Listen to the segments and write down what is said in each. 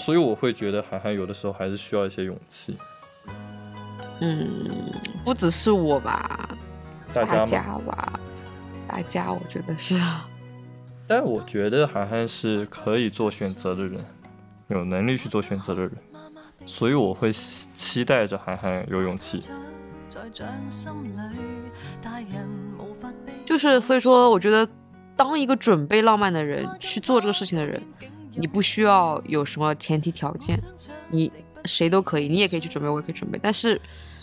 所以我会觉得涵涵有的时候还是需要一些勇气。嗯，不只是我吧，大大家嘛，吧，大家我觉得是啊。但我觉得涵涵是可以做选择的人，有能力去做选择的人，所以我会期期待着涵涵有勇气。就是所以说，我觉得当一个准备浪漫的人去做这个事情的人，你不需要有什么前提条件，你谁都可以，你也可以去准备，我也可以准备。但是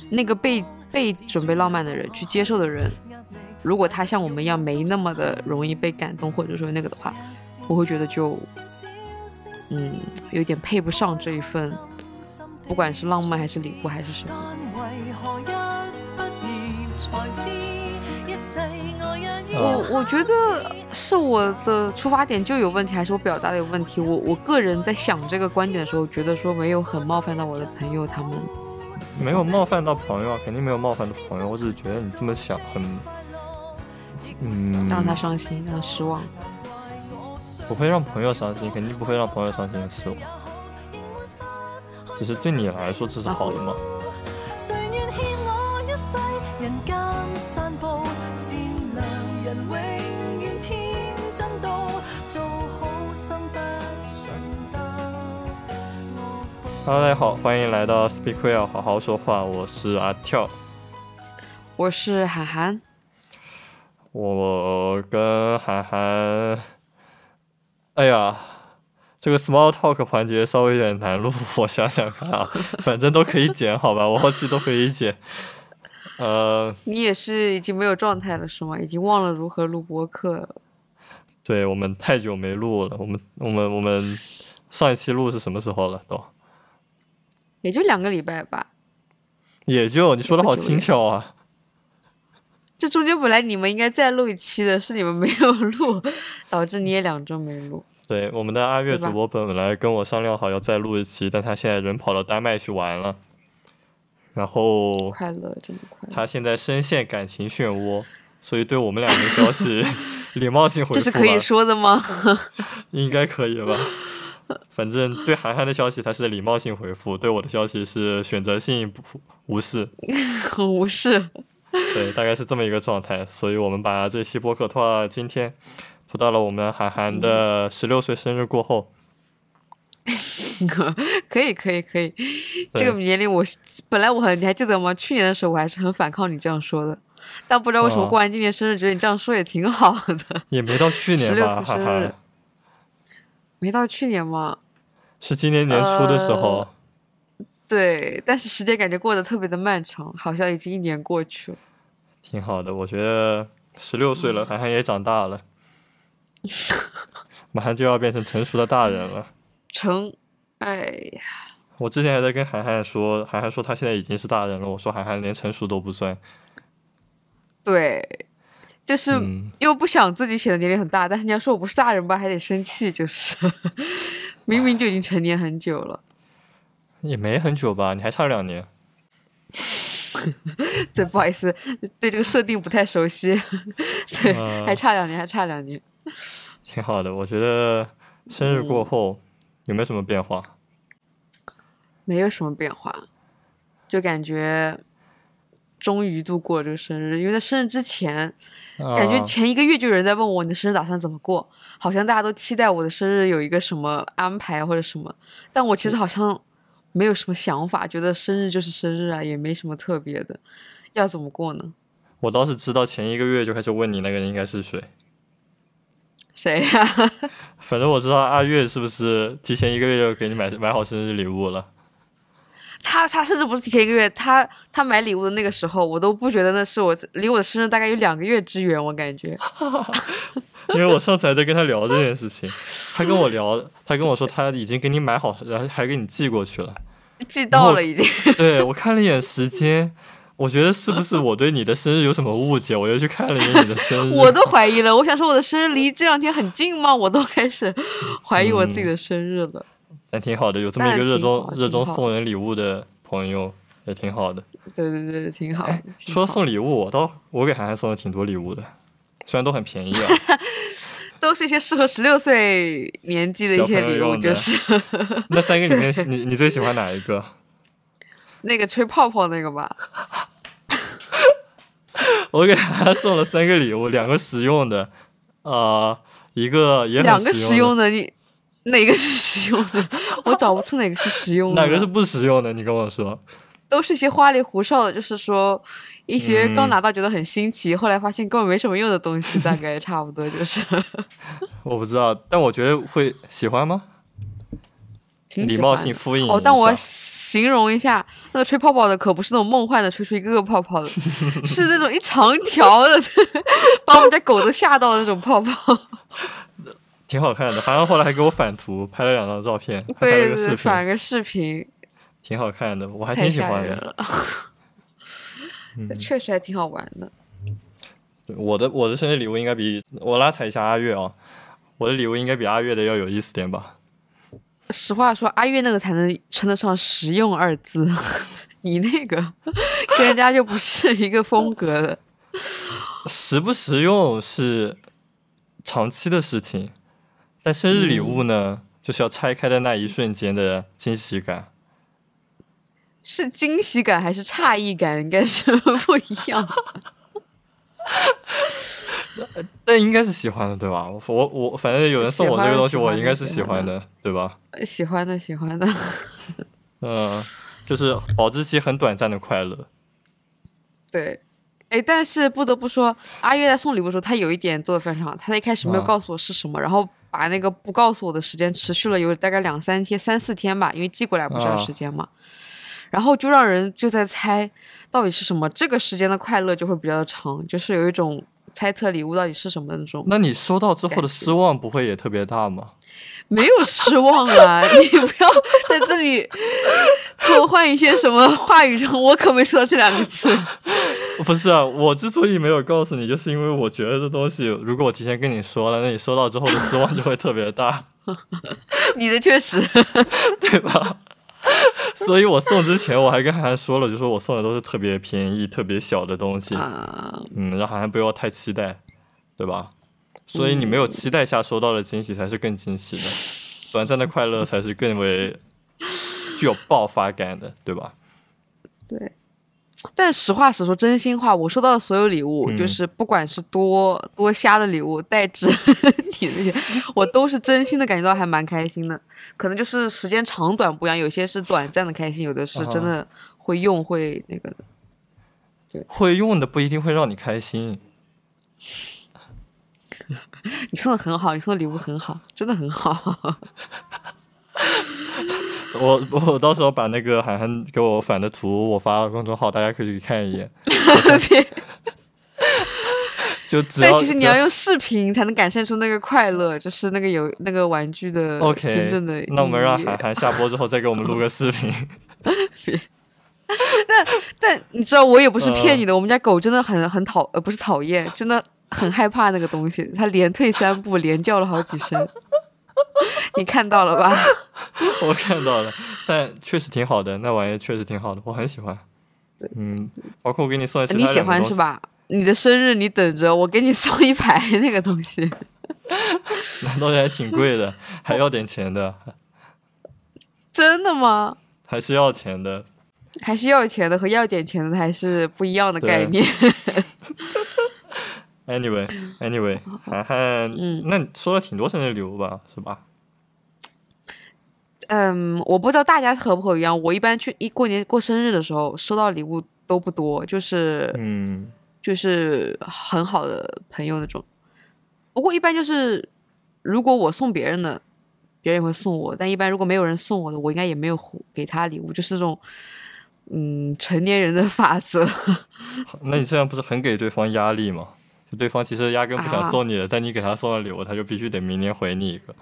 那个被被准备浪漫的人去接受的人，如果他像我们一样没那么的容易被感动，或者说那个的话，我会觉得就嗯有点配不上这一份，不管是浪漫还是礼物还是什么。我我觉得是我的出发点就有问题，还是我表达的有问题？我我个人在想这个观点的时候，觉得说没有很冒犯到我的朋友他们。没有冒犯到朋友啊，肯定没有冒犯到朋友。我只是觉得你这么想很，嗯，让他伤心，让他失望。不会让朋友伤心，肯定不会让朋友伤心和失望。只是对你来说这是好的吗？谁 Hello，大家好，欢迎来到 Speak Well，好好说话，我是阿跳。我是涵涵，我跟涵涵，哎呀，这个 small talk 环节稍微有点难录，我想想看啊，反正都可以剪，好吧，我后期都可以剪。呃，你也是已经没有状态了是吗？已经忘了如何录播客了。对我们太久没录了，我们我们我们上一期录是什么时候了？都也就两个礼拜吧。也就你说的好轻巧啊。这中间本来你们应该再录一期的，是你们没有录，导致你也两周没录。对，我们的阿月主播本来跟我商量好要再录一期，但他现在人跑到丹麦去玩了，然后快乐，真的快乐。他现在深陷感情漩涡，所以对我们两个消息 礼貌性回复，这是可以说的吗？应该可以吧。反正对韩寒的消息他是礼貌性回复，对我的消息是选择性不无视，无视。对，大概是这么一个状态。所以我们把这期播客拖到今天，拖到了我们韩寒的十六岁生日过后。可以，可以，可以。这个年龄我是本来我很，你还记得吗？去年的时候我还是很反抗你这样说的，但不知道为什么哦过完今年生日，觉得你这样说也挺好的。也没到去年16吧，岁生日没到去年吗？是今年年初的时候。呃对，但是时间感觉过得特别的漫长，好像已经一年过去了。挺好的，我觉得十六岁了，涵涵也长大了，马上就要变成成熟的大人了。成，哎呀，我之前还在跟涵涵说，涵涵说她现在已经是大人了，我说涵涵连成熟都不算。对，就是嗯，又不想自己显得年龄很大，但是你要说我不是大人吧，还得生气，就是 明明就已经成年很久了。也没很久吧，你还差两年。对，不好意思，对这个设定不太熟悉。对，嗯还差两年，还差两年。挺好的，我觉得生日嗯过后、有没有什么变化？没有什么变化，就感觉终于度过这个生日。因为在生日之前，感觉啊前一个月就有人在问我你的生日打算怎么过，好像大家都期待我的生日有一个什么安排或者什么，但我其实好像没有什么想法，觉得生日就是生日啊，也没什么特别的，要怎么过呢？我倒是知道前一个月就开始问你那个人应该是谁。谁呀、反正我知道阿月是不是提前一个月就给你买买好生日礼物了？他他甚至不是提前一个月，他他买礼物的那个时候，我都不觉得那是我离我的生日大概有两个月之远，我感觉。因为我上次还在跟他聊这件事情，他跟我聊，他跟我说他已经给你买好，然后还给你寄过去了。寄到了已经，对我看了一眼时间，我觉得是不是我对你的生日有什么误解？我又去看了一眼你的生日，我都怀疑了。我想说我的生日离这两天很近吗？我都开始怀疑我自己的生日了。但挺好的，有这么一个热衷热衷送人礼物的朋友，也挺好的。对对对，挺好。哎，挺好说送礼物，我倒我给涵涵送了挺多礼物的，虽然都很便宜啊。都是一些适合十六岁年纪的一些礼物，就是那三个里面，你你最喜欢哪一个？那个吹泡泡那个吧。我给涵涵送了三个礼物，两个实用的，呃，一个也很两个实用的，的，你哪个是实用的？我找不出哪个是实用的。哪个是不实用的？你跟我说。都是一些花里胡哨的，就是说一些刚嗯拿到觉得很新奇，后来发现根本没什么用的东西，大概差不多就是。我不知道，但我觉得会喜欢吗？礼貌性敷衍哦，但我形容一下，那个吹泡泡的可不是那种梦幻的吹出一个个泡泡的，是那种一长条的，把我们家狗都吓到的那种泡泡。挺好看的，好像后来还给我返图，拍了两张照片，还拍了个视频，反个视频，挺好看的，我还挺喜欢的。确实还挺好玩的。我的我的生日礼物应该比我拉踩一下阿月哦，我的礼物应该比阿月的要有意思点吧？实话说，阿月那个才能称得上实用二字，你那个跟人家就不是一个风格的。实不实用是长期的事情，但生日礼物呢，就是要拆开的那一瞬间的惊喜感。是惊喜感还是诧异感，应该是不一样的。但应该是喜欢的，对吧？我我反正有人送我这个东西，我应该是喜欢的对吧？喜欢的，喜欢的。嗯，就是保质期很短暂的快乐。对，哎，但是不得不说，阿月在送礼物的时候，他有一点做的非常好，他在一开始没有啊告诉我是什么，然后把那个不告诉我的时间持续了有大概两三天、三四天吧，因为寄过来不是要啊时间嘛。然后就让人就在猜到底是什么，这个时间的快乐就会比较长，就是有一种猜测礼物到底是什么的那种。那你收到之后的失望不会也特别大吗？没有失望啊！你不要在这里偷换一些什么话语中，我可没说到这两个字。不是啊，我之所以没有告诉你，就是因为我觉得这东西，如果我提前跟你说了，那你收到之后的失望就会特别大，你的确实，对吧？所以我送之前我还跟涵涵说了，就说我送的都是特别便宜、特别小的东西，啊，嗯，让涵涵不要太期待，对吧？所以你没有期待下收到的惊喜才是更惊喜的，短暂的快乐才是更为具有爆发感的，对吧？对。但实话实说，真心话，我收到的所有礼物，嗯就是不管是多多瞎的礼物，带纸体那些，我都是真心的感觉到还蛮开心的。可能就是时间长短不一样，有些是短暂的开心，有的是真的会用会那个的。对会用的不一定会让你开心，你送的很好，你送的礼物很好，真的很好。我我到时候把那个涵涵给我返的图我发到公众号，大家可以去看一眼。别就只 要但其实你要用视频才能感受出那个快乐，就是那个有那个玩具的 OK，真正的。那我们让涵涵下播之后再给我们录个视频。但你知道，我也不是骗你嗯的，我们家狗真的很很讨呃不是讨厌，真的很害怕那个东西，他连退三步，连叫了好几声。你看到了吧？我看到了，但确实挺好的，那玩意确实挺好的，我很喜欢。嗯，包括我给你送的其他你喜？欢是吧？你的生日你等着，我给你送一排那个东西。那东西还挺贵的，还要点钱的，真的吗？还是要钱的。还是要钱的和要点钱的还是不一样的概念。Anyway，Anyway，涵涵，嗯那你收了挺多生日礼物吧，是吧？嗯，我不知道大家和不和一样，我一般去一过年过生日的时候收到礼物都不多，就是嗯，就是很好的朋友那种。不过一般就是，如果我送别人的，别人也会送我；但一般如果没有人送我的，我应该也没有给他礼物，就是这种嗯成年人的法则。那你这样不是很给对方压力吗？就对方其实压根不想啊送你的，但你给他送了礼物，他就必须得明年回你一个。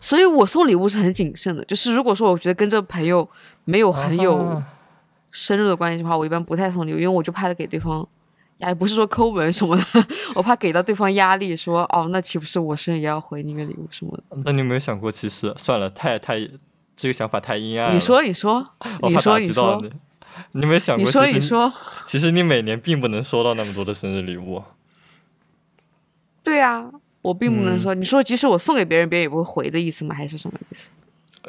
所以我送礼物是很谨慎的。就是如果说我觉得跟这朋友没有很有啊深入的关系的话，我一般不太送礼物，因为我就怕给对方压力，不是说抠门什么的，我怕给到对方压力，说哦，那岂不是我生日也要回你一个礼物什么的？那你有没有想过，其实算了，太太这个想法太阴暗了。你说，你说，你说，我怕打你说，你。有没有想过，你说，其实你说，其实你每年并不能收到那么多的生日礼物。对啊，我并不能嗯说，你说即使我送给别人，别人也不会回的意思吗？还是什么意思？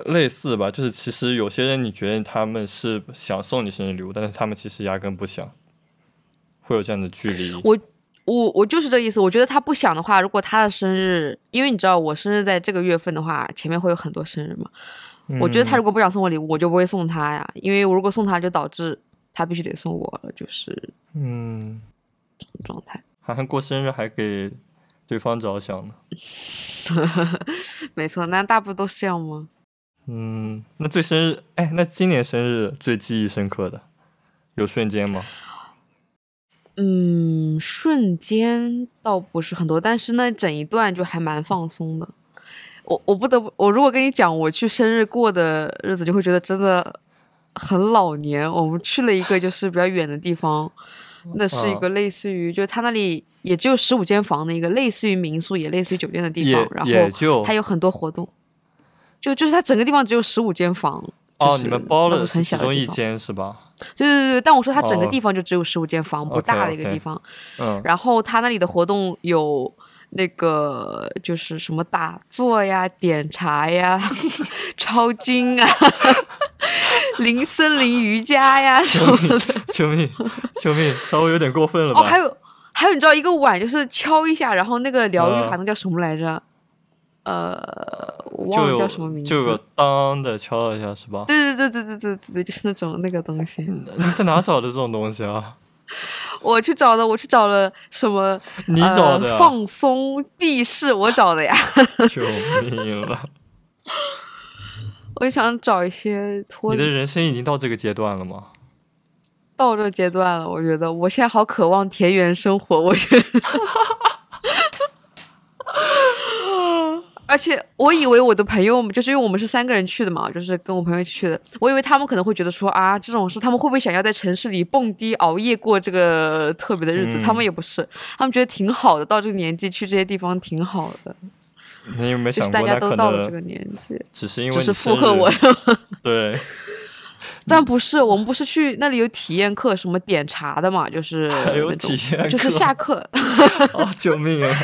类似吧，就是其实有些人你觉得他们是想送你生日礼物，但是他们其实压根不想，会有这样的距离。我我我就是这意思。我觉得他不想的话，如果他的生日，因为你知道我生日在这个月份的话，前面会有很多生日嘛。我觉得他如果不想送我礼物，我就不会送他呀，因为我如果送他，就导致他必须得送我了，就是嗯，这种状态。涵涵过生日还给对方着想呢。没错，那大部分都是这样吗？嗯，那最生日，哎，那今年生日最记忆深刻的有瞬间吗？嗯，瞬间倒不是很多，但是那整一段就还蛮放松的。我我不得不，我如果跟你讲我去生日过的日子，就会觉得真的很老年。我们去了一个就是比较远的地方，那是一个类似于，就是他那里也只有十五间房的一个类似于民宿，也类似于酒店的地方也，然后也就它有很多活动，就就是它整个地方只有十五间房。哦，就是你们包了很是其中一小的地方间是吧？对对对，但我说它整个哦地方就只有十五间房，不大的一个地方。嗯，然后他那里的活动有那个就是什么打坐呀、点茶呀、抄经啊、林森林瑜伽呀什么的。救命！救命！稍微有点过分了吧？哦，还有还有，你知道一个碗就是敲一下，然后那个疗愈法那叫什么来着？呃，我忘了叫什么名字，就有当的敲了一下是吧？对对对对对对对对，就是那种那个东西。你在哪找的这种东西啊？我去找的，我去找了什么？你找的？放松避世，我找的呀。救命了！我就想找一些脱离你的人生已经到这个阶段了吗？到这个阶段了，我觉得我现在好渴望田园生活，我觉得。而且我以为我的朋友们，就是因为我们是三个人去的嘛，就是跟我朋友一起去的，我以为他们可能会觉得说啊，这种事他们会不会想要在城市里蹦迪熬夜过这个特别的日子？嗯他们也不是，他们觉得挺好的，到这个年纪去这些地方挺好的，你有没有想过，大家都到了这个年纪，只是因为只是附和我。对，但不是，我们不是去那里有体验课，什么点茶的嘛，就是还 有体验就是课下课 哦，救命了！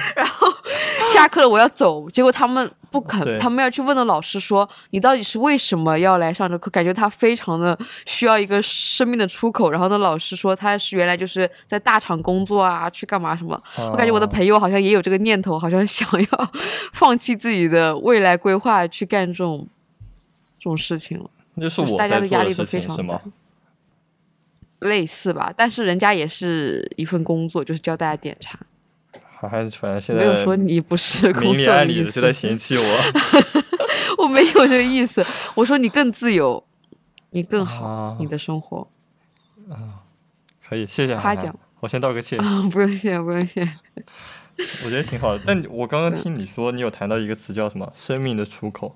下课了我要走，结果他们不肯，他们要去问的老师说你到底是为什么要来上这课？感觉他非常的需要一个生命的出口。然后那老师说他是原来就是在大厂工作啊，去干嘛什么。我感觉我的哦朋友好像也有这个念头，好像想要放弃自己的未来规划，去干这种这种事情了。那就是我大家的的压力都事情是非常大吗？类似吧，但是人家也是一份工作，就是教大家点茶，还还反正现在没有说你不是工明里作的意思。暗里的就在嫌弃我 我没有这个意思，我说你更自由，你更好，啊你的生活啊可以，谢谢夸奖我先道个歉，啊，不用谢，不用谢。我觉得挺好的。但我刚刚听你说，你有谈到一个词叫什么“生命的出口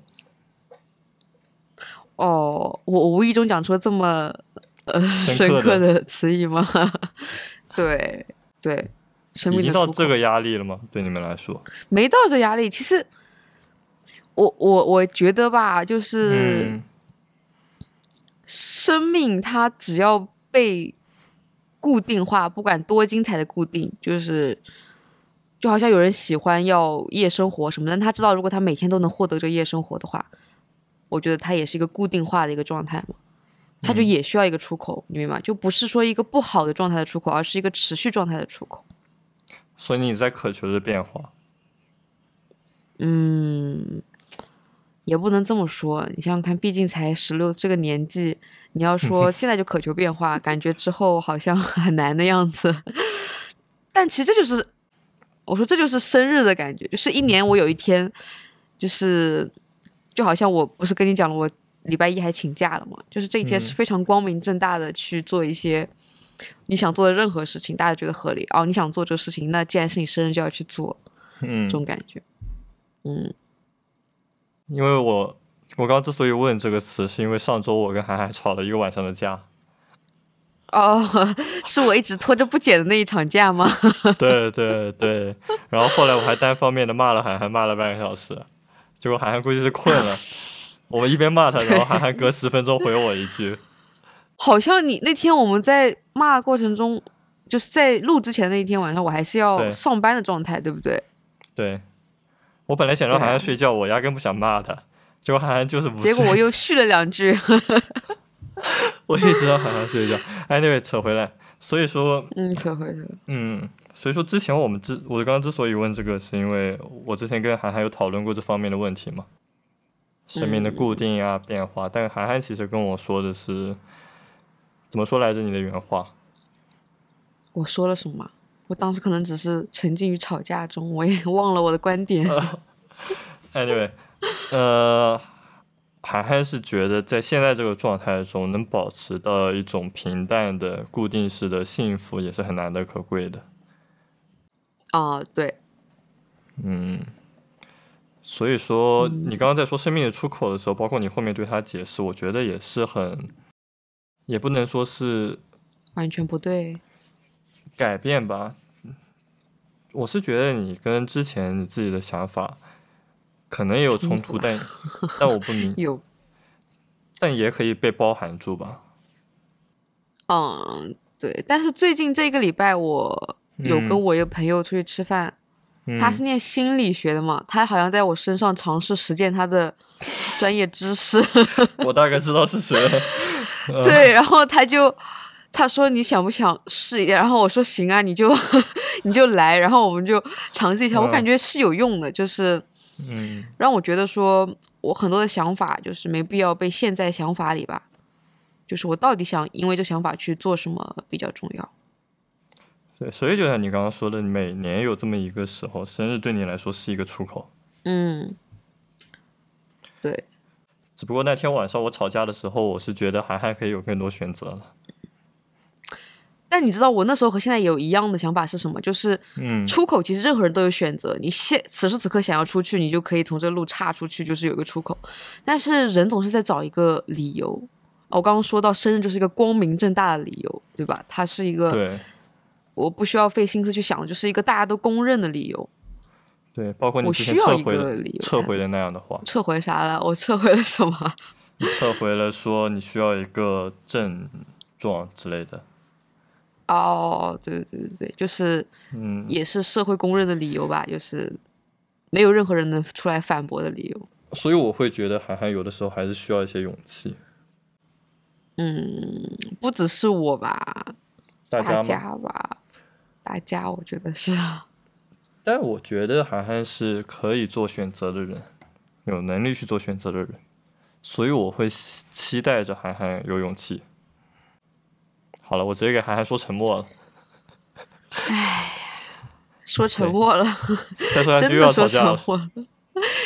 哦，我我无意中讲出了这么呃深深刻的刻的词语吗？对 对，”，生已经到这个压力了吗？对你们来说？没到这压力，其实我我我觉得吧，就是。嗯生命它只要被固定化，不管多精彩的固定，就是就好像有人喜欢要夜生活什么的，但他知道如果他每天都能获得这夜生活的话，我觉得他也是一个固定化的一个状态嘛，他就嗯也需要一个出口，你明白吗？就不是说一个不好的状态的出口，而是一个持续状态的出口。所以你在渴求着变化。嗯，也不能这么说。你想想看，毕竟才十六这个年纪，你要说 现在就渴求变化，感觉之后好像很难的样子。但其实这就是，我说这就是生日的感觉，就是一年我有一天，就是就好像我不是跟你讲了，我礼拜一还请假了嘛，就是这一天是嗯非常光明正大的去做一些。你想做的任何事情，大家觉得合理哦。你想做这个事情，那既然是你生日，就要去做，嗯这，种感觉。嗯，因为我我刚刚之所以问这个词，是因为上周我跟涵涵吵了一个晚上的架。哦，是我一直拖着不剪的那一场架吗？对对对，然后后来我还单方面的骂了涵涵，骂了半个小时，结果涵涵估计是困了。我们一边骂他，然后涵涵隔十分钟回我一句，好像你那天我们在骂的过程中，就是在录之前那一天晚上，我还是要对上班的状态，对不对？对，我本来想让涵涵睡觉，我压根不想骂他，结果涵涵就是不睡。结果我又 续了两句。我一直让涵涵睡觉。Anyway，扯回来，所以说，嗯，扯回来。嗯，所以说之前我们之我刚刚之所以问这个，是因为我之前跟涵涵有讨论过这方面的问题嘛，生命的固定啊、变化。但涵涵其实跟我说的是，怎么说来着？你的原话？我说了什么？我当时可能只是沉浸于吵架中，我也 忘了我的观点。Anyway，呃，涵涵是觉得在现在这个状态中，能保持到一种平淡的、固定式的幸福，也是很难得可贵的。啊、对，嗯，所以说你刚刚在说生命的出口的时候，包括你后面对他解释，我觉得也是很，也不能说是完全不对。改变吧。我是觉得你跟之前你自己的想法可能也有冲突，但 但我不明，有，但也可以被包含住吧。嗯，对。但是最近这个礼拜，我有跟嗯我一个朋友出去吃饭，嗯、他是念心理学的嘛，他好像在我身上尝试实践他的专业知识。我大概知道是谁了。呃对，然后他就他说你想不想试一下？然后我说行啊，你就 你就来，然后我们就尝试一下。我感嗯觉是有用的，就是嗯让我觉得说我很多的想法就是没必要被陷在想法里吧。就是我到底想因为这想法去做什么比较重要。对，所以就像你刚刚说的，每年有这么一个时候，生日对你来说是一个出口。嗯，对，只不过那天晚上我吵架的时候，我是觉得涵涵可以有更多选择了。但你知道我那时候和现在有一样的想法是什么？就是嗯出口其实任何人都有选择，你现此时此刻想要出去，你就可以从这路岔出去，就是有一个出口。但是人总是在找一个理由。哦我刚刚说到生日就是一个光明正大的理由，对吧？它是一个对我不需要费心思去想的，就是一个大家都公认的理由。对，包括你我之前撤回的撤回的那样的话，撤回啥了？我撤回了什么？你撤回了说你需要一个症状之类的。哦，对对对对，就是嗯，也是社会公认的理由吧，就是没有任何人能出来反驳的理由。所以我会觉得涵涵有的时候还是需要一些勇气。嗯，不只是我吧，大大家吧，大家我觉得是。但我觉得涵涵是可以做选择的人，有能力去做选择的人，所以我会期期待着涵涵有勇气。好了，我直接给涵涵说沉默了，说沉默了，再说下真去又要的说沉吵架了。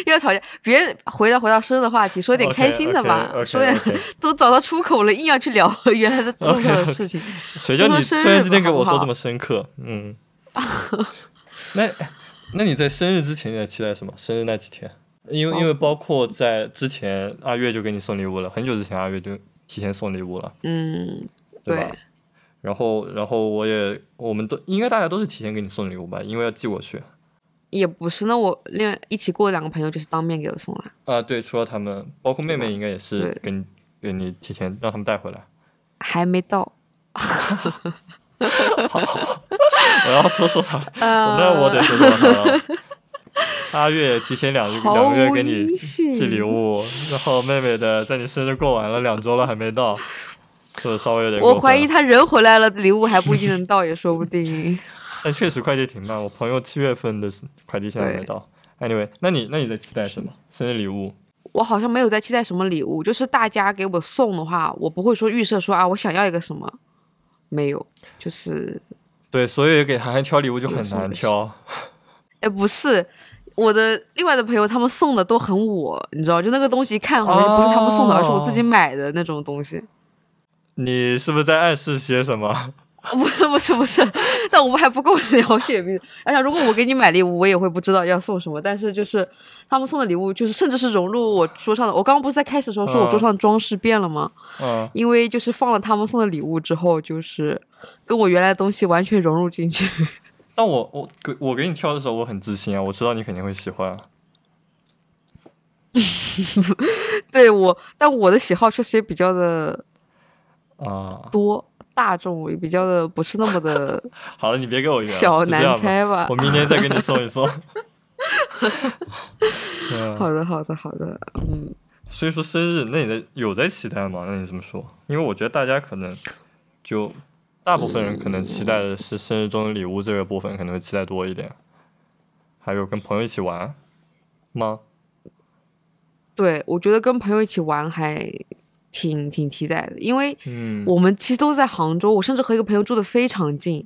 默要吵架。别回到回到生日的话题，说点开心的吧说点 都找到出口了，硬要去聊原来的 事情。谁叫你突然之间给我说这么深刻？嗯，那 那你在生日之前你在期待什么？生日那几天，因为因为包括在之前阿月就给你送礼物了，很久之前阿月就提前送礼物了，嗯，对对吧？然后然后我也我们都应该大家都是提前给你送礼物吧，因为要寄过去。也不是。那我另外一起过的两个朋友就是当面给我送了，啊，对，除了他们，包括妹妹应该也是给你给你提前让他们带回来。还没到。我要说说他，呃，那我得说说他了。阿月提前两个两个月给你寄礼物，然后妹妹的在你生日过完了两周了还没到，是不是稍微有点我怀疑他人回来了，礼物还不一定能到，也说不定。但确实快递挺慢，我朋友七月份的快递现在没到。Anyway，那你那你在期待什么？生日礼物？我好像没有在期待什么礼物，就是大家给我送的话，我不会说预设说啊，我想要一个什么，没有，就是，对，所以给涵涵挑礼物就很难挑。哎，不是。我的另外的朋友，他们送的都很我，你知道，就那个东西一看好像不是他们送的，而是我自己哦买的那种东西。你是不是在暗示些什么？不是不是不是，但我们还不够了解彼此。而且如果我给你买礼物，我也会不知道要送什么。但是就是他们送的礼物，就是甚至是融入我桌上的。我刚刚不是在开始的时候说我桌上的装饰变了吗？嗯，因为就是放了他们送的礼物之后，就是跟我原来的东西完全融入进去。但我我给我给你挑的时候，我很自信啊，我知道你肯定会喜欢啊。对我，但我的喜好确实也比较的啊，多，大众也比较的不是那么的 好了，你别给我圆了，小难猜吧我。明天再给你送一送。嗯，好的，好的，好的，嗯，所以说生日，那你的有在期待吗？那你这么说，因为我觉得大家可能就大部分人可能期待的是生日中的礼物这个部分可能会期待多一点，还有跟朋友一起玩吗？对，我觉得跟朋友一起玩还挺挺期待的，因为嗯，我们其实都在杭州，我甚至和一个朋友住的非常近，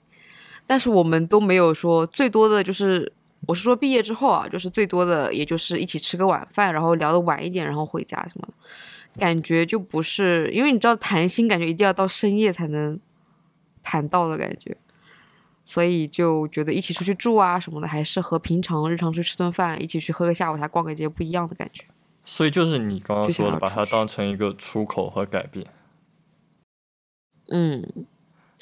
但是我们都没有说最多的就是，我是说毕业之后啊，就是最多的也就是一起吃个晚饭，然后聊的晚一点，然后回家什么的，感觉就不是，因为你知道谈心感觉一定要到深夜才能谈到的感觉。所以就觉得一起出去住啊什么的，还是和平常日常出去吃顿饭，一起去喝个下午茶、逛个街不一样的感觉。所以就是你刚刚说的，把它当成一个出口和改变。嗯，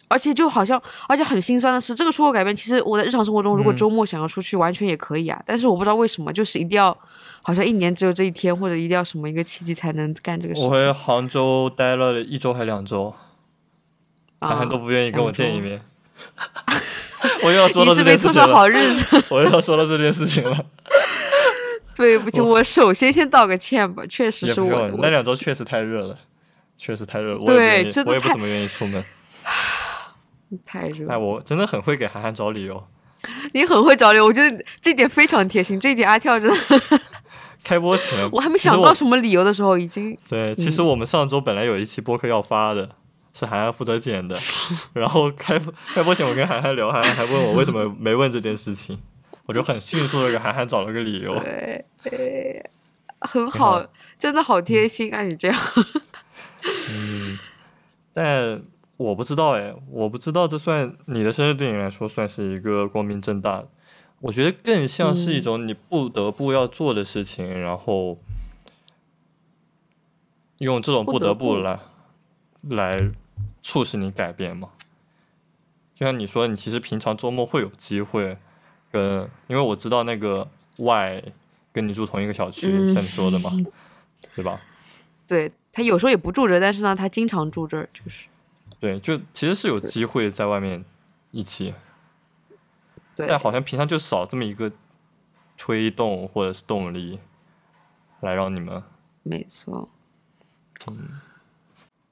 而且就好像，而且很心酸的是，这个出口改变，其实我在日常生活中，如果嗯周末想要出去，完全也可以啊。但是我不知道为什么，就是一定要，好像一年只有这一天，或者一定要什么一个契机才能干这个事情我回杭州待了一周还两周，涵啊涵。都不愿意跟我见一面。我又要说你到这是没凑上件事情了，好日子，我又要说到这件事情了。对不起，我首先先道个歉吧，确实是我的，那两周确实太热了，确实太热了。我也不对我也不怎么愿意出门。太热哎，。我真的很会给涵涵找理由。你很会找理由，我觉得这点非常贴心，这一点阿跳真的，开播前，我还没想到什么理由的时候，已经对，其实我们上周本来有一期播客要发的，是涵涵负责剪的。然后开开播前，我跟涵涵聊，涵涵还问我为什么没问这件事情，我就很迅速的给涵涵找了个理由。对，对很好好，真的好贴心啊！你这样。嗯，但我不知道哎，我不知道这算你的生日对你来说算是一个光明正大的，我觉得更像是一嗯种你不得不要做的事情，然后用这种不不得不得不来来促使你改变嘛。就像你说，你其实平常周末会有机会跟，因为我知道那个 Y 跟你住同一个小区，嗯像你说的嘛，对吧？对他有时候也不住这，但是呢，他经常住这儿，就是对，就其实是有机会在外面一起，对但好像平常就少这么一个推动或者是动力，来让你们，没错。嗯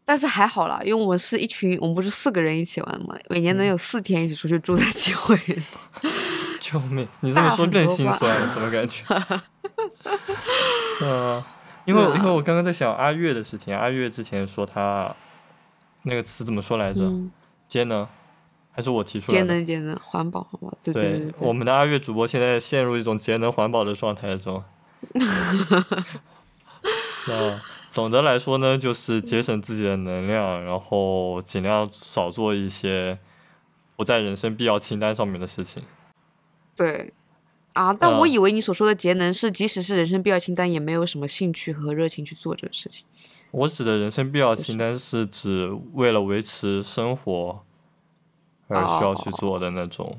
但是还好啦，因为我们是一群，我们不是四个人一起玩嘛，每年能嗯有四天一起出去住的机会。救命！你这么说更心酸，怎么感觉？嗯、因为因为我刚刚在想阿月的事情，阿月之前说他那个词怎么说来着？嗯，节能，还是我提出来的节？能节能，环保环保，对对对对我们的阿月主播现在陷入一种节能环保的状态中。那总的来说呢，就是节省自己的能量，然后尽量少做一些不在人生必要清单上面的事情。对啊！但我嗯以为你所说的节能是，即使是人生必要清单，也没有什么兴趣和热情去做这个事情。我指的人生必要清单是指为了维持生活而需要去做的那种。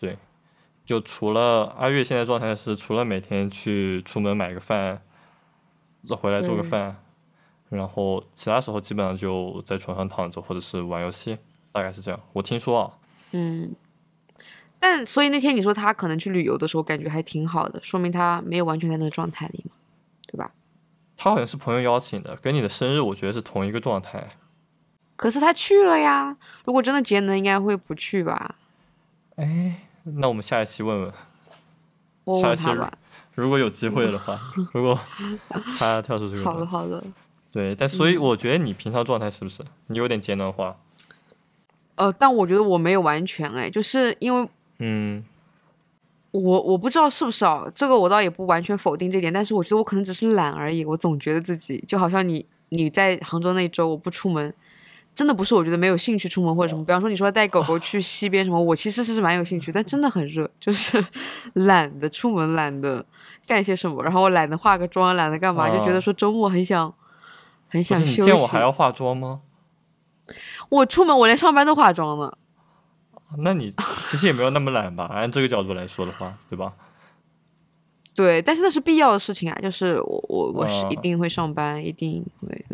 对，就除了阿月现在状态是，除了每天去出门买个饭，再回来做个饭，然后其他时候基本上就在床上躺着或者是玩游戏，大概是这样。我听说啊，嗯，但所以那天你说他可能去旅游的时候，感觉还挺好的，说明他没有完全在那个状态里嘛，对吧？他好像是朋友邀请的，跟你的生日我觉得是同一个状态。可是他去了呀，如果真的节能，应该会不去吧？哎，那我们下一期问问。我下期问他吧。如果有机会的话，如果他跳出这个好的，好的。对，但所以我觉得你平常状态是不是你有点节能化？呃，但我觉得我没有完全哎，就是因为嗯，我我不知道是不是啊，这个我倒也不完全否定这点，但是我觉得我可能只是懒而已。我总觉得自己就好像你你在杭州那一周我不出门，真的不是我觉得没有兴趣出门或者什么。比方说你说带狗狗去西边什么，我其实是蛮有兴趣，但真的很热，就是 懒得出门，懒得干些什么，然后我懒得化个妆，懒得干嘛，就觉得啊说周末很想很想休息。见我还要化妆吗？我出门我连上班都化妆呢。那你其实也没有那么懒吧？按这个角度来说的话，对吧？对，但是那是必要的事情啊，就是我我我是一啊定会上班，一定会。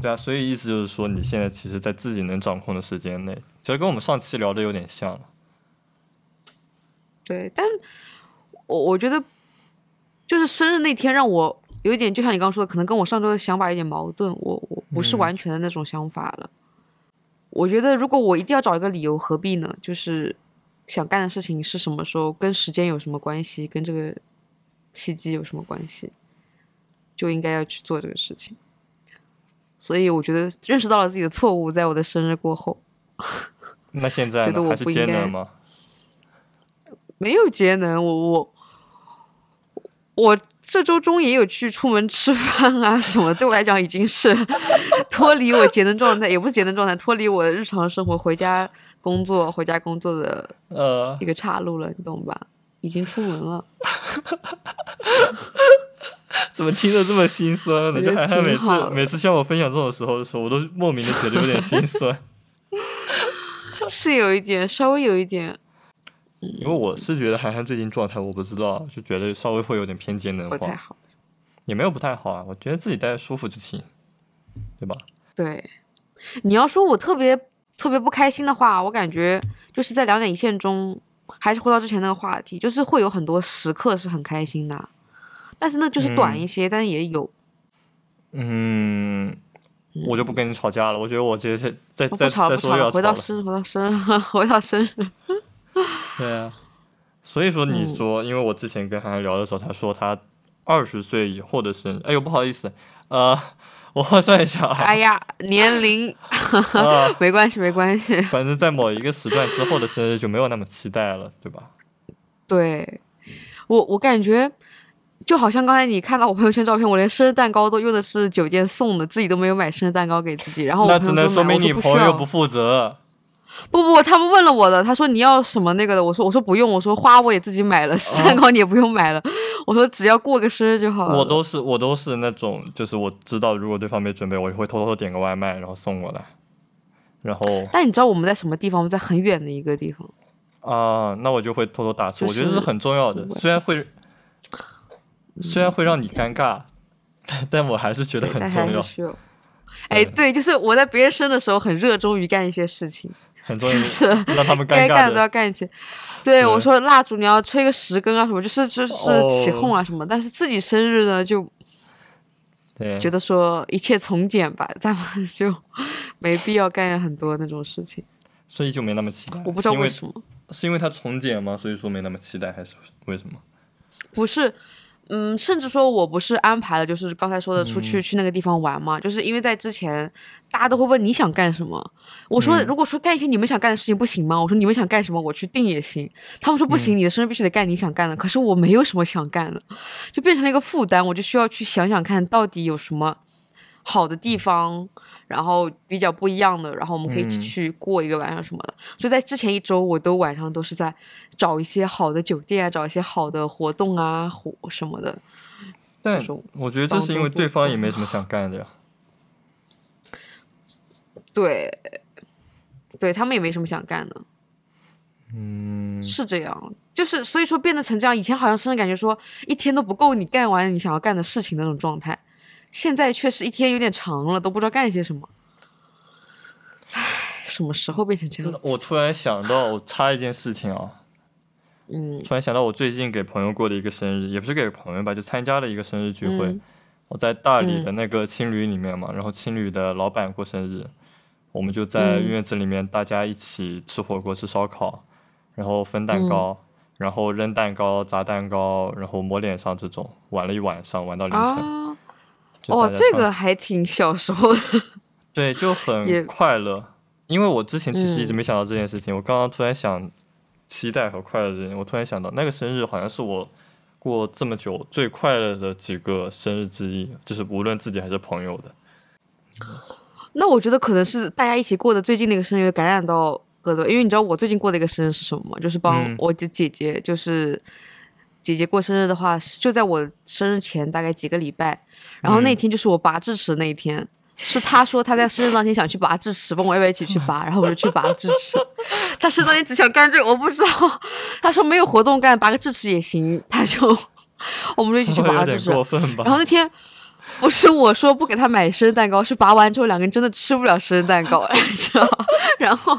对啊，所以意思就是说，你现在其实，在自己能掌控的时间内，其实跟我们上期聊的有点像了。对，但我我觉得就是生日那天让我有一点，就像你刚刚说的，可能跟我上周的想法有点矛盾。我我不是嗯完全的那种想法了。我觉得如果我一定要找一个理由，何必呢？就是想干的事情是什么时候，跟时间有什么关系，跟这个契机有什么关系，就应该要去做这个事情。所以我觉得认识到了自己的错误，在我的生日过后，那现在觉得呢？还是我不应该节能吗？没有节能，我我我这周中也有去出门吃饭啊 什么，对我来讲已经是脱离我节能状态，也不是节能状态，脱离我日常生活回家工作、回家工作的呃一，个岔路了，你懂吧？已经出门了，怎么听着这么心酸呢？就涵涵每次每次向我分享这种时候的时候，我都莫名的觉得有点心酸，是有一点，稍微有一点因为我是觉得涵涵最近状态我不知道，就觉得稍微会有点偏节能化，不太好。也没有不太好啊，我觉得自己待着舒服就行，对吧？对，你要说我特别特别不开心的话，我感觉就是在两点一线中，还是回到之前那个话题，就是会有很多时刻是很开心的，但是那就是短一些，但也有。嗯，我就不跟你吵架了，我觉得我直接下再再我不吵了，再吵了，说又要吵了。回到生日，回到生日，回到生日。对啊，所以说你嗯说，因为我之前跟涵涵聊的时候，他说他二十岁以后的生日，哎呦不好意思，呃，我换算一下啊，哎呀，年龄 啊 没关系，没关系。反正在某一个时段之后的生日就没有那么期待了，对吧？对我，我感觉就好像刚才你看到我朋友圈照片，我连生日蛋糕都用的是酒店送的，自己都没有买生日蛋糕给自己。然后那只能说明你朋友不负责。不不，他们问了我的，他说你要什么那个的，我说我说不用，我说花我也自己买了，蛋糕你也不用买了，我说只要过个生日就好了。我都是我都是那种，就是我知道如果对方没准备，我就会偷偷点个外卖，然后送过来。然后但你知道我们在什么地方？我们在很远的一个地方。啊，那我就会偷偷打车，就我觉得这是是很重要的虽然会虽然会让你尴尬，但但我还是觉得，很重要。哎，对，就是我在别人生的时候很热衷于干一些事情，很重要 就，是让他们尴尬该干的都要。干一些。对，我说蜡烛你要吹个十根啊什么，就是就是起哦哄啊什么。但是自己生日呢，就对，觉得说一切从简吧，咱们 就没必要干很多那种事情。所以就没那么期待。我不知道为为什么。是因为它从简吗？所以说没那么期待，还是为什么？不是，嗯，甚至说我不是安排了，就是刚才说的出去、嗯去那个地方玩嘛，就是因为在之前大家都会问你想干什么，我说、嗯如果说干一些你们想干的事情不行吗？我说你们想干什么我去定也行，他们说不嗯行，你的生日必须得干你想干的，可是我没有什么想干的，就变成了一个负担，我就需要去想想看到底有什么好的地方。然后比较不一样的，然后我们可以一起嗯去过一个晚上什么的。所以在之前一周，我都晚上都是在找一些好的酒店啊，找一些好的活动啊，活什么的。但这种我觉得这是因为对方也没什么想干的呀。对，对他们也没什么想干的，嗯，是这样。就是所以说变得成这样，以前好像甚至感觉说一天都不够你干完你想要干的事情那种状态，现在确实一天有点长了，都不知道干些什么。唉，什么时候变成这样？我突然想到，我插一件事情啊，嗯突然想到我最近给朋友过的一个生日，也不是给朋友吧，就参加了一个生日聚会。嗯我在大理的那个青旅里面嘛，然后青旅的老板过生日，我们就在嗯院子里面大家一起吃火锅、吃烧烤，然后分蛋糕，嗯然后扔蛋糕、砸蛋糕，然后抹脸上这种，玩了一晚上，玩到凌晨。啊，哦，这个还挺小时候的。对，就很快乐。因为我之前其实一直嗯没想到这件事情，我刚刚突然想期待和快乐这件，我突然想到那个生日好像是我过这么久最快乐的几个生日之一，就是无论自己还是朋友的。那我觉得可能是大家一起过的最近那个生日感染到各自，因为你知道我最近过的一个生日是什么吗？就是帮嗯我的姐姐，就是姐姐过生日的话，就在我生日前大概几个礼拜，然后那嗯天就是我拔智齿那一天。是他说他在生日当天想去拔智齿，问我要不要一起去拔，然后我就去拔智齿。他生日当天只想干这个，我不知道。他说没有活动干，拔个智齿也行，他就 我们就一起去拔智齿。过分吧？然后那天 不是我说不给他买生日蛋糕，是拔完之后两个人真的吃不了生日蛋糕，你知道？然后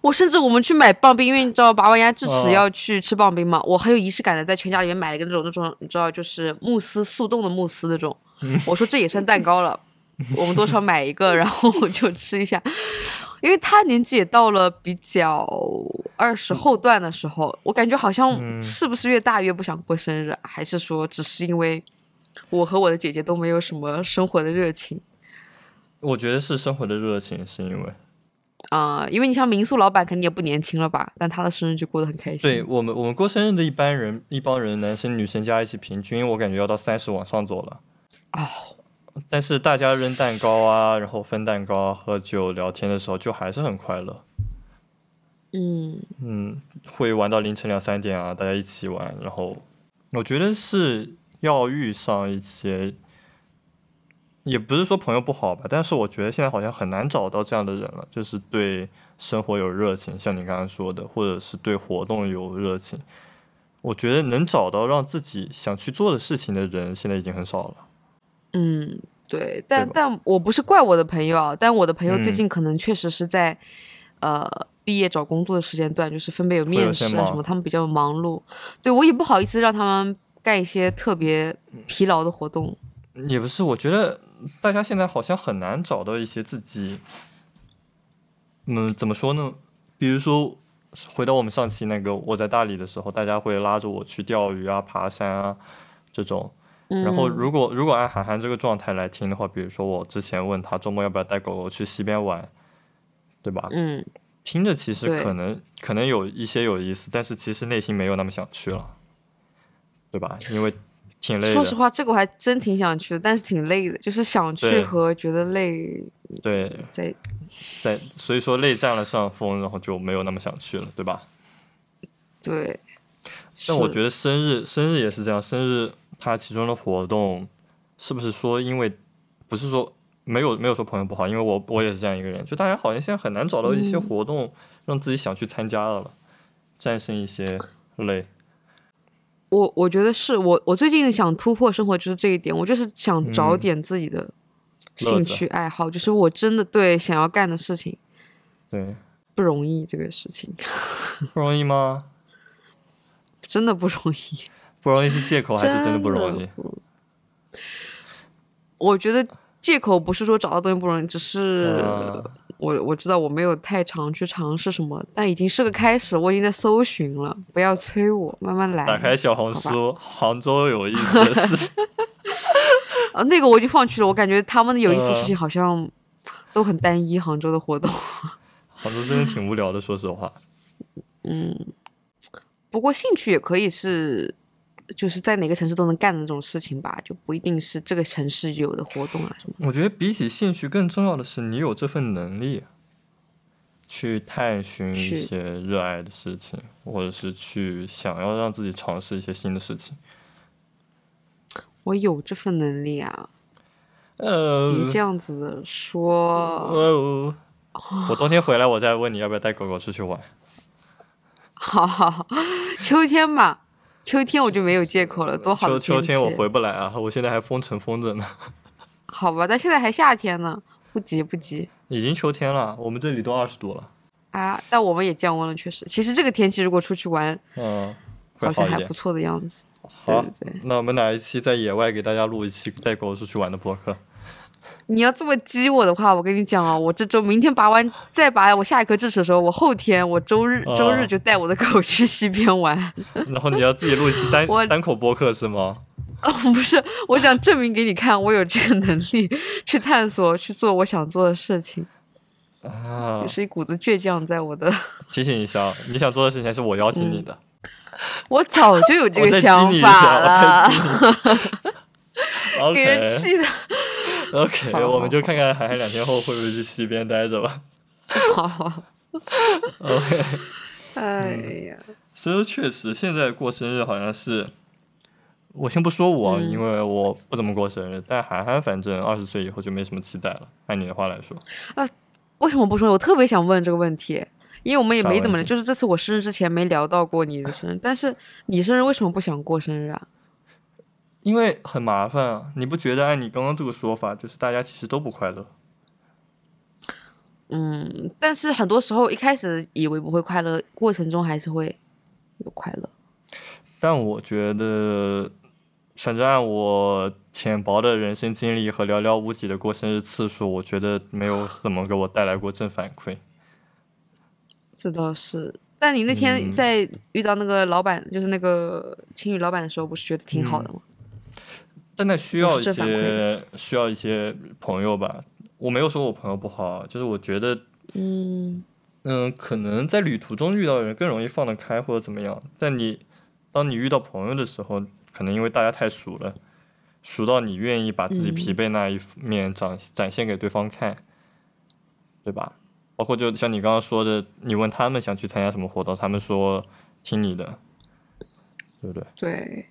我甚至我们去买棒冰，因为你知道拔完牙智齿哦要去吃棒冰嘛，我很有仪式感的在全家里面买了一个那种那种你知道就是慕斯速冻的慕斯那种，我说这也算蛋糕了，我们多少买一个，然后就吃一下，因为他年纪也到了比较二十后段的时候，我感觉好像嗯。是不是越大越不想过生日啊，还是说只是因为我和我的姐姐都没有什么生活的热情？我觉得是生活的热情，是因为啊、因为你像民宿老板肯定也不年轻了吧，但他的生日就过得很开心。对我们我们过生日的一般人一帮人，男生女生加一起，平均我感觉要到三十往上走了。哦，但是大家扔蛋糕啊，然后分蛋糕啊、喝酒、聊天的时候，就还是很快乐。嗯，嗯，会玩到凌晨两三点啊，大家一起玩。然后我觉得是要遇上一些，也不是说朋友不好吧，但是我觉得现在好像很难找到这样的人了，就是对生活有热情，像你刚刚说的，或者是对活动有热情。我觉得能找到让自己想去做的事情的人，现在已经很少了。嗯，对，但吧但我不是怪我的朋友啊，但我的朋友最嗯近可能确实是在、呃毕业找工作的时间段，就是分别有面试啊什么，他们比较忙碌。对我也不好意思让他们干一些特别疲劳的活动。也不是，我觉得大家现在好像很难找到一些自己，嗯，怎么说呢？比如说，回到我们上期那个我在大理的时候，大家会拉着我去钓鱼啊、爬山啊这种。然后，嗯如果如果按涵涵这个状态来听的话，比如说我之前问他周末要不要带狗狗去溪边玩，对吧？嗯，听着其实可能可能有一些有意思，但是其实内心没有那么想去了，对吧？因为挺累的。说实话，这个我还真挺想去的，但是挺累的，就是想去和觉得累对，在在所以说累占了上风，然后就没有那么想去了，对吧？对。但我觉得生日生日也是这样，生日它其中的活动是不是说因为不是说没有没有说朋友不好，因为我我也是这样一个人，就大家好像现在很难找到一些嗯活动让自己想去参加的了，战胜一些累。我我觉得是我我最近想突破生活就是这一点，我就是想找嗯。点自己的兴趣爱好，就是我真的对想要干的事情对，不容易，这个事情。不容易吗？真的不容易，不容易是借口还是真的不容易？我觉得借口不是说找到东西不容易，只是啊我我知道我没有太常去尝试什么，但已经是个开始，我已经在搜寻了，不要催我，慢慢来。打开小红书，杭州有意思的事。啊，那个我已经放弃了，我感觉他们的有意思事情好像都很单一，杭州的活动。杭州真的挺无聊的，说实话。嗯，不过兴趣也可以是，就是在哪个城市都能干的那种事情吧，就不一定是这个城市有的活动啊什么的。我觉得比起兴趣，更重要的是你有这份能力，去探寻一些热爱的事情，或者是去想要让自己尝试一些新的事情。我有这份能力啊，呃，别这样子说。呃，我冬天回来，我再问你要不要带狗狗出去玩。好好好，秋天吧，秋天我就没有借口了，多好秋的。秋天我回不来啊，我现在还封城封着呢。好吧，但现在还夏天呢，不急不急已经秋天了，我们这里都二十度了。啊。但我们也降温了，确实。其实这个天气如果出去玩，嗯，好像还不。错的样子。对好对对，那我们哪一期在野外给大家录一期带狗出去玩的博客？你要这么激我的话，我跟你讲啊，我这周明天拔完再拔我下一颗智齿的时候，我后天我周日周日哦就带我的狗去西边玩。然后你要自己录一期单 我单口播客是吗？哦，不是，我想证明给你看，我有这个能力去探索、去做我想做的事情，啊也，是一股子倔强在我的。提醒一下，你想做的事情还是我邀请你的。我早就有这个 想法了，给人气的。OK，好我们就看看涵涵两天后会不会去西边待着吧。好好，OK，哎呀，其实确实现在过生日好像是，我先不说我，嗯因为我不怎么过生日，但涵涵反正二十岁以后就没什么期待了。按你的话来说，啊为什么不说？我特别想问这个问题，因为我们也没怎么，就是这次我生日之前没聊到过你的生日，但是你生日为什么不想过生日啊？因为很麻烦啊，你不觉得按你刚刚这个说法，就是大家其实都不快乐？嗯，但是很多时候一开始以为不会快乐，过程中还是会有快乐。但我觉得，反正按我浅薄的人生经历和寥寥无几的过生日次数，我觉得没有怎么给我带来过正反馈。这倒是。但你那天嗯在遇到那个老板，就是那个青旅老板的时候，不是觉得挺好的吗？但那需要一些需要一些朋友吧。我没有说我朋友不好，就是我觉得，嗯嗯，可能在旅途中遇到的人更容易放得开或者怎么样。但你当你遇到朋友的时候，可能因为大家太熟了，熟到你愿意把自己嗯疲惫那一面展展现给对方看，对吧？包括就像你刚刚说的，你问他们想去参加什么活动，他们说听你的，对不对？对，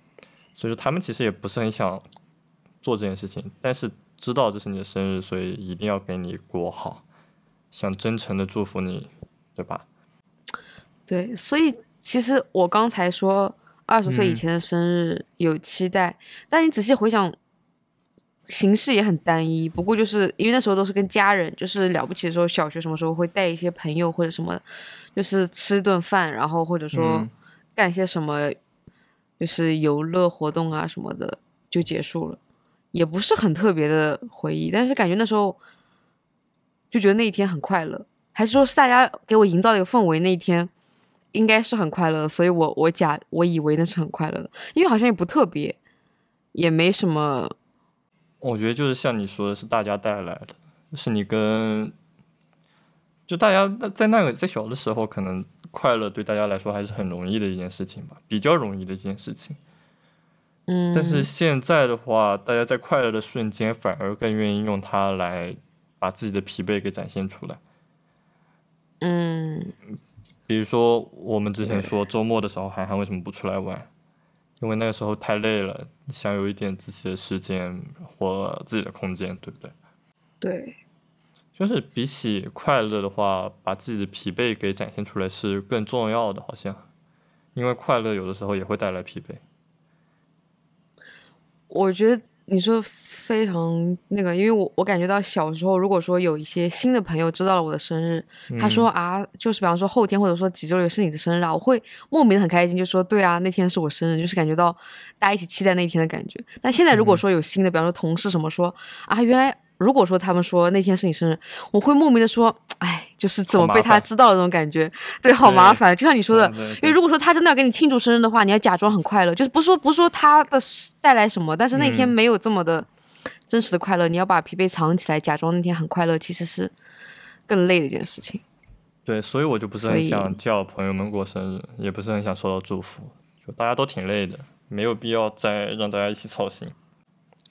所以说他们其实也不是很想做这件事情，但是知道这是你的生日，所以一定要给你过好，想真诚的祝福你，对吧？对，所以其实我刚才说二十岁以嗯前的生日有期待，但你仔细回想，形式也很单一。不过就是因为那时候都是跟家人，就是了不起的时候，小学什么时候会带一些朋友或者什么，就是吃顿饭，然后或者说嗯干些什么，就是游乐活动啊什么的就结束了，也不是很特别的回忆，但是感觉那时候就觉得那一天很快乐，还是说是大家给我营造的一个氛围，那一天应该是很快乐，所以我我假我以为那是很快乐的，因为好像也不特别，也没什么，我觉得就是像你说的，是大家带来的，是你跟，就大家在那个在小的时候，可能快乐对大家来说还是很容易的一件事情吧，比较容易的一件事情。嗯，但是现在的话，大家在快乐的瞬间，反而更愿意用它来把自己的疲惫给展现出来。嗯比如说，我们之前说周末的时候，涵涵为什么不出来玩？因为那个时候太累了，想有一点自己的时间或自己的空间，对不对？对，就是比起快乐的话，把自己的疲惫给展现出来是更重要的，好像，因为快乐有的时候也会带来疲惫。我觉得你说非常那个，因为我我感觉到小时候，如果说有一些新的朋友知道了我的生日，他说啊，就是比方说后天或者说几周里是你的生日啊，我会莫名的很开心，就说对啊，那天是我生日，就是感觉到大家一起期待那一天的感觉。但现在如果说有新的，比方说同事什么说啊，原来如果说他们说那天是你生日，我会莫名的说，哎，就是怎么被他知道的那种感觉，对，好麻烦。就像你说的，因为如果说他真的要给你庆祝生日的话，你要假装很快乐，就是不是说不是说他的带来什么，但是那天嗯没有这么的真实的快乐，你要把疲惫藏起来，假装那天很快乐，其实是更累的一件事情。对，所以我就不是很想叫朋友们过生日，也不是很想收到祝福，就大家都挺累的，没有必要再让大家一起操心，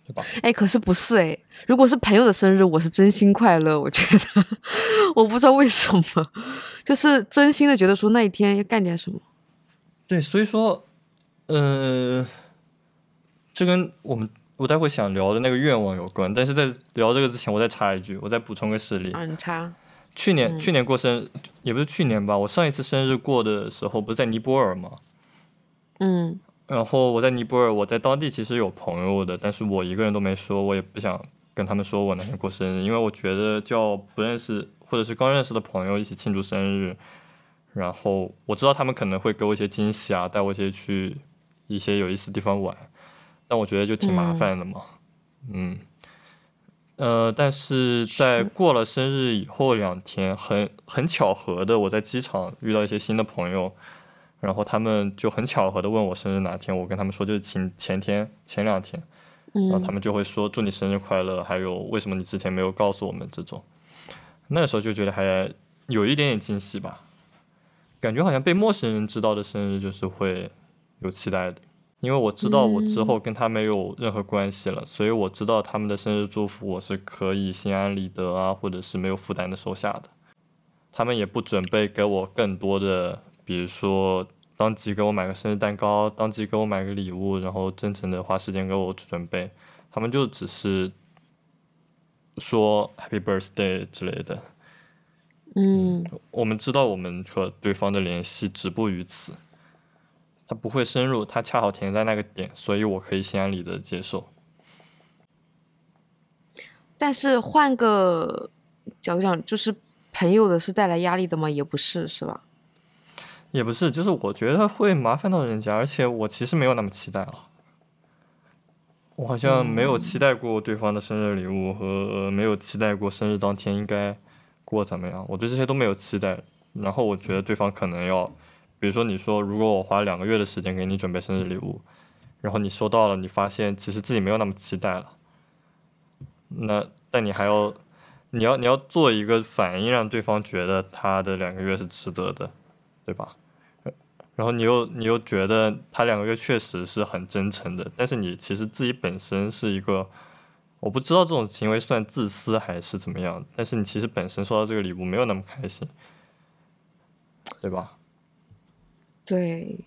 对吧？哎，可是不是哎，如果是朋友的生日，我是真心快乐，我觉得 我不知道为什么，就是真心的觉得说那一天要干点什么。对，所以说，呃，这跟我们我待会想聊的那个愿望有关。但是在聊这个之前，我再插一句，我再补充个事例。啊，你插，去年、嗯去年过生日，也不是去年吧，我上一次生日过的时候不是在尼泊尔吗？嗯然后我在尼泊尔，我在当地其实有朋友的，但是我一个人都没说，我也不想跟他们说我那天过生日，因为我觉得叫不认识或者是刚认识的朋友一起庆祝生日，然后我知道他们可能会给我一些惊喜啊，带我一些去一些有意思的地方玩，但我觉得就挺麻烦的嘛，嗯。呃，但是在过了生日以后两天，很很巧合的，我在机场遇到一些新的朋友，然后他们就很巧合的问我生日哪天，我跟他们说就是前前天前两天，然后他们就会说祝你生日快乐，还有为什么你之前没有告诉我们这种，那时候就觉得还有一点点惊喜吧，感觉好像被陌生人知道的生日就是会有期待的，因为我知道我之后跟他没有任何关系了，所以我知道他们的生日祝福我是可以心安理得啊，或者是没有负担的收下的，他们也不准备给我更多的，比如说当即给我买个生日蛋糕，当即给我买个礼物，然后真诚的花时间给我准备，他们就只是说 Happy Birthday 之类的。嗯我们知道我们和对方的联系止步于此，他不会深入，他恰好停在那个点，所以我可以心安理得接受。但是换个角度讲，就是朋友的是带来压力的吗？也不是，是吧？也不是，就是我觉得会麻烦到人家，而且我其实没有那么期待了。我好像没有期待过对方的生日礼物和没有期待过生日当天应该过怎么样，我对这些都没有期待。然后我觉得对方可能要，比如说你说如果我花两个月的时间给你准备生日礼物，然后你收到了，你发现其实自己没有那么期待了，那但你还要，你要你要做一个反应，让对方觉得他的两个月是值得的，对吧？然后你又你又觉得他两个月确实是很真诚的，但是你其实自己本身是一个，我不知道这种行为算自私还是怎么样，但是你其实本身收到这个礼物没有那么开心，对吧？对。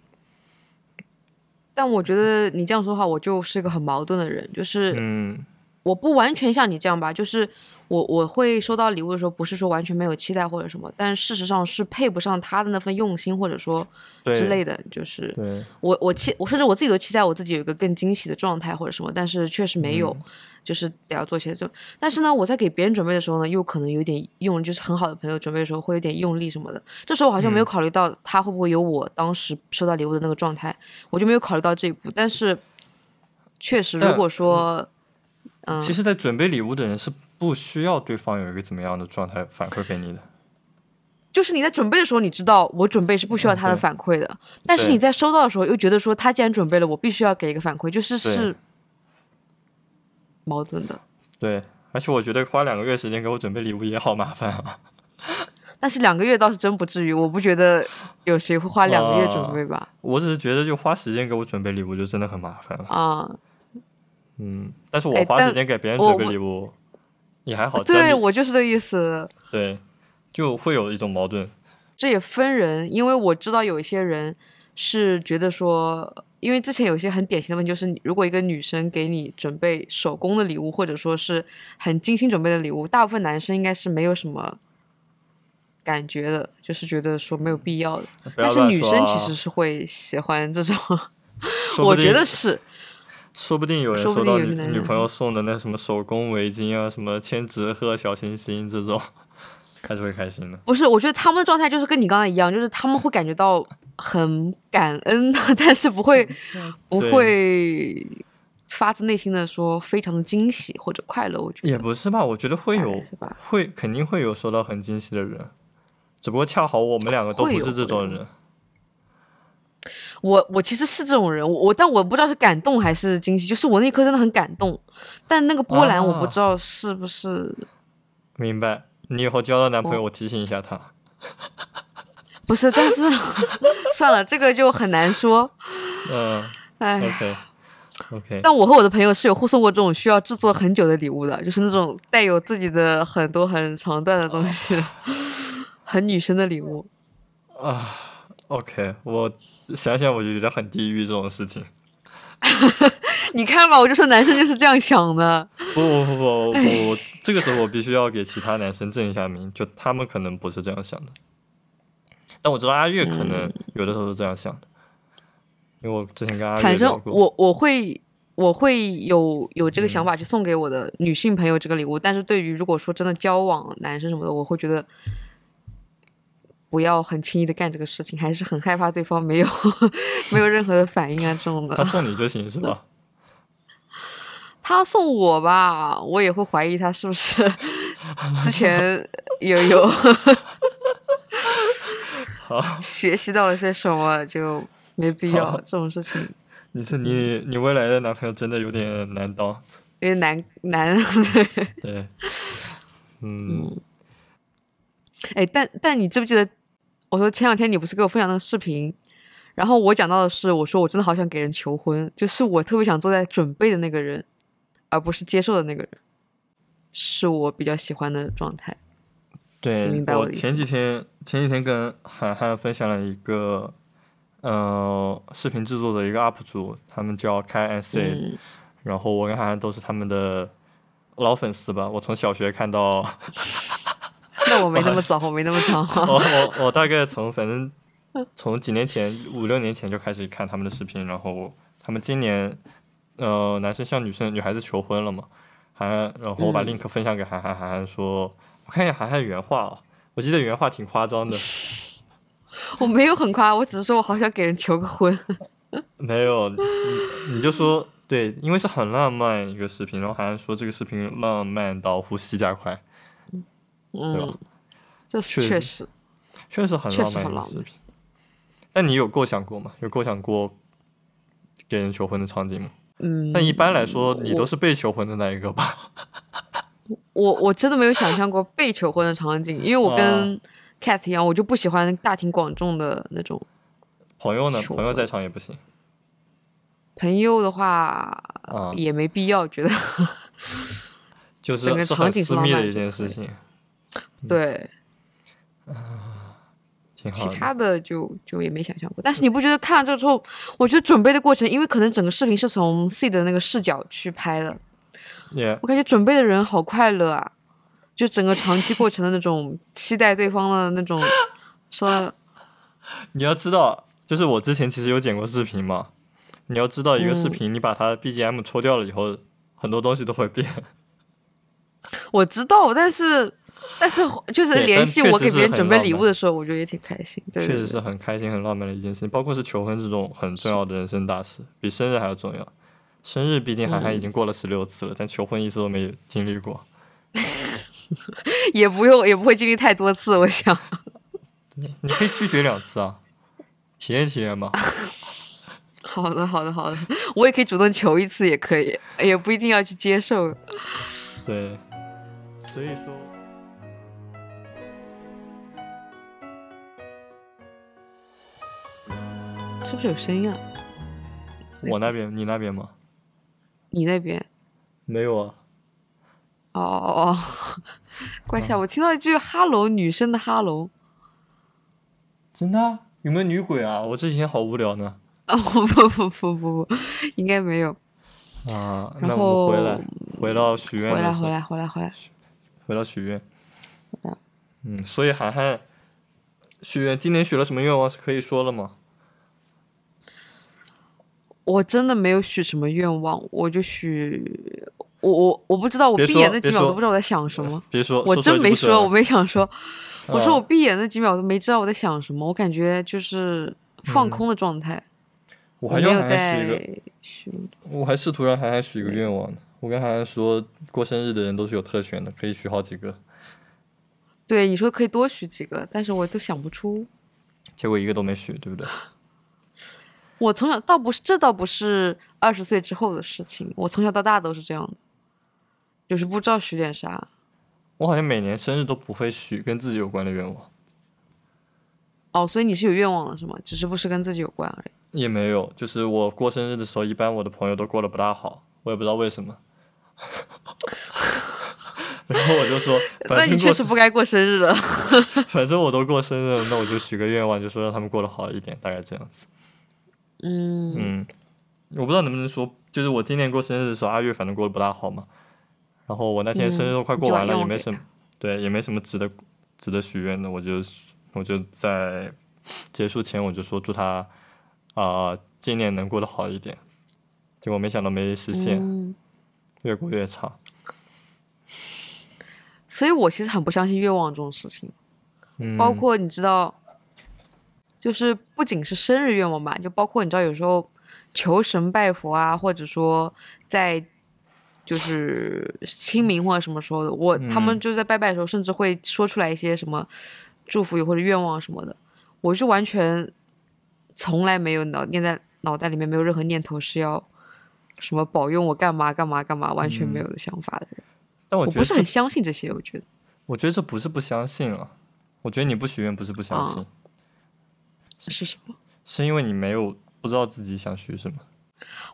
但我觉得你这样说话，我就是一个很矛盾的人，就是嗯我不完全像你这样吧，就是我我会收到礼物的时候，不是说完全没有期待或者什么，但事实上是配不上他的那份用心，或者说之类的，就是，我我期我甚至我自己都期待我自己有一个更惊喜的状态或者什么，但是确实没有，嗯就是得要做些这。但是呢，我在给别人准备的时候呢，又可能有点用，就是很好的朋友准备的时候会有点用力什么的。这时候我好像没有嗯考虑到他会不会有我当时收到礼物的那个状态，我就没有考虑到这一步。但是确实，如果说嗯，其实，在准备礼物的人是不需要对方有一个怎么样的状态反馈给你的，就是你在准备的时候，你知道我准备是不需要他的反馈的，但是你在收到的时候又觉得说他既然准备了，我必须要给一个反馈，就是是矛盾的。对，而且我觉得花两个月时间给我准备礼物也好麻烦啊。但是两个月倒是真不至于，我不觉得有谁会花两个月准备吧？我只是觉得就花时间给我准备礼物就真的很麻烦了。啊、嗯，但是我花时间给别人我准备礼物也还好，对我就是这个意思。对，就会有一种矛盾。这也分人，因为我知道有一些人是觉得说，因为之前有一些很典型的问题，就是如果一个女生给你准备手工的礼物，或者说是很精心准备的礼物，大部分男生应该是没有什么感觉的，就是觉得说没有必要的。但是女生其实是会喜欢这种，我觉得是。说不定有人收到女朋友送的那什么手工围巾啊，什么千纸鹤、小星星这种，还是会开心的。不是，我觉得他们的状态就是跟你刚才一样，就是他们会感觉到很感恩，但是不会不会发自内心的说非常的惊喜或者快乐。我觉得也不是吧，我觉得会有，是吧？会肯定会有收到很惊喜的人，只不过恰好我们两个都不是这种会有人。我我其实是这种人，我我但我不知道是感动还是惊喜，就是我那一刻真的很感动，但那个波澜我不啊知道是不是、明白？你以后交到男朋友，我我提醒一下他。不是，但是 算了，这个就很难说。嗯哎，，OK OK，但我和我的朋友是有互送过这种需要制作很久的礼物的，就是那种带有自己的很多很长段的东西的，很女生的礼物。啊，OK，我想想我就觉得很地狱这种事情。你看吧，我就说男生就是这样想的。不不不不不，我这个时候我必须要给其他男生正一下名，就他们可能不是这样想的，但我知道阿月可能有的时候是这样想的，因为我之前跟阿月反正。我我会我会有有这个想法去送给我的女性朋友这个礼物，但是对于如果说真的交往男生什么的，我会觉得不要很轻易的干这个事情，还是很害怕对方没有 没有任何的反应啊这种的他。送你就行是吧？他送我吧，我也会怀疑他是不是 之前有有好，学习到了些什么，就没必要这种事情，你是你你未来的男朋友真的有点难当，有点难难。对，嗯，哎，但但你记不记得，我说前两天你不是给我分享那个视频，然后我讲到的是，我说我真的好想给人求婚，就是我特别想坐在准备的那个人，而不是接受的那个人，是我比较喜欢的状态。对明白我前几天前几天跟涵涵分享了一个，呃，视频制作的一个 UP 主，他们叫开嗯，然后我跟涵涵都是他们的老粉丝吧，我从小学看到，那我没那么早，我没那么早。我我我大概从反正从几年前五六年前就开始看他们的视频，然后他们今年呃男生向女生女孩子求婚了嘛，涵涵，然后我把嗯 link 分享给韩寒，韩寒说，我看一下韩寒原话啊，我记得原话挺夸张的，我没有很夸，我只是说我好想给人求个婚。没有，你你就说对，因为是很浪漫一个视频，然后好像说这个视频浪漫到呼吸加快，对吧嗯，这确实是确实。确实很确浪漫实很浪漫一个视频。那你有构想过吗？有构想过给人求婚的场景吗？嗯，但一般来说，你都是被求婚的那一个吧？我我真的没有想象过被求婚的场景，因为我跟 Cat 一样，我就不喜欢大庭广众的那种。朋友呢？朋友在场也不行朋友的话啊，也没必要，觉得就是整个场景私密的一件事情，对，其挺好其。他的就就也没想象过。但是你不觉得看了这个之后，我觉得准备的过程，因为可能整个视频是从 C 的那个视角去拍的，也我感觉准备的人好快乐啊！就整个长期过程的那种期待对方的那种，说 你要知道，就是我之前其实有剪过视频嘛。你要知道，一个视嗯频你把它 BGM 抽掉了以后，很多东西都会变。我知道，但是 但是就是联系我给别人准备礼物的时候，我觉得也挺开心。对确实是很开心、很浪漫的一件事情，包括是求婚这种很重要的人生大事，比生日还要重要。生日毕竟涵涵嗯已经过了十六次了，但求婚一次都没经历过。也不用也不会经历太多次，我想。你可以拒绝两次啊，体验体验嘛。好的，好的，好的，我也可以主动求一次，也可以，也不一定要去接受。对，所以说，是不是有声音啊？我那边，你那边吗？你那边？没有啊。哦哦哦，怪一下，我听到一句“哈喽”，女生的“哈喽真的啊？有没有女鬼啊？我这几天好无聊呢。”。哦不不不不不不，应该没有。啊，然那我们回来，回到许愿回来回来回来回来，回到许愿。嗯，所以涵涵许愿，今年许了什么愿望是可以说了吗？我真的没有许什么愿望，我就许我我我不知道，我闭眼那几秒都不知道我在想什么。别说，我真没说，我没想说。我说啊我闭眼那几秒都没知道我在想什么，我感觉就是放嗯空的状态，我还要没有涵涵许一个，在许。我还试图让涵涵许一个愿望呢。我跟涵涵说，过生日的人都是有特权的，可以许好几个，对，你说可以多许几个，但是我都想不出。结果一个都没许，对不对？我从小倒不是，这倒不是二十岁之后的事情，我从小到大都是这样的，就是不知道许点啥。我好像每年生日都不会许跟自己有关的愿望，哦，所以你是有愿望了是吗？只是不是跟自己有关而已。也没有。就是我过生日的时候，一般我的朋友都过得不大好，我也不知道为什么。然后我就说，那你确实不该过生日了。反正我都过生日了，那我就许个愿望，就说让他们过得好一点，大概这样子。嗯，嗯，我不知道能不能说，就是我今年过生日的时候，阿月反正过得不大好嘛。然后我那天生日都快过完了，也没什么对，也没什么值得值得许愿的。我就我就在结束前我就说祝他啊、今年能过得好一点。结果没想到没实现，嗯越过越差。所以我其实很不相信愿望这种事情，嗯，包括你知道，就是不仅是生日愿望吧，就包括你知道有时候求神拜佛啊，或者说在就是清明或者什么时候的，我、他们嗯就是在拜拜的时候，甚至会说出来一些什么祝福语或者愿望什么的，我是完全从来没有脑念在脑袋里面没有任何念头是要什么保佑我干嘛干嘛干嘛，完全没有的想法的人。但我不是很相信这些，我觉得。我觉得这不是不相信了，我觉得你不许愿不是不相啊信，是什么？是因为你没有不知道自己想学什么。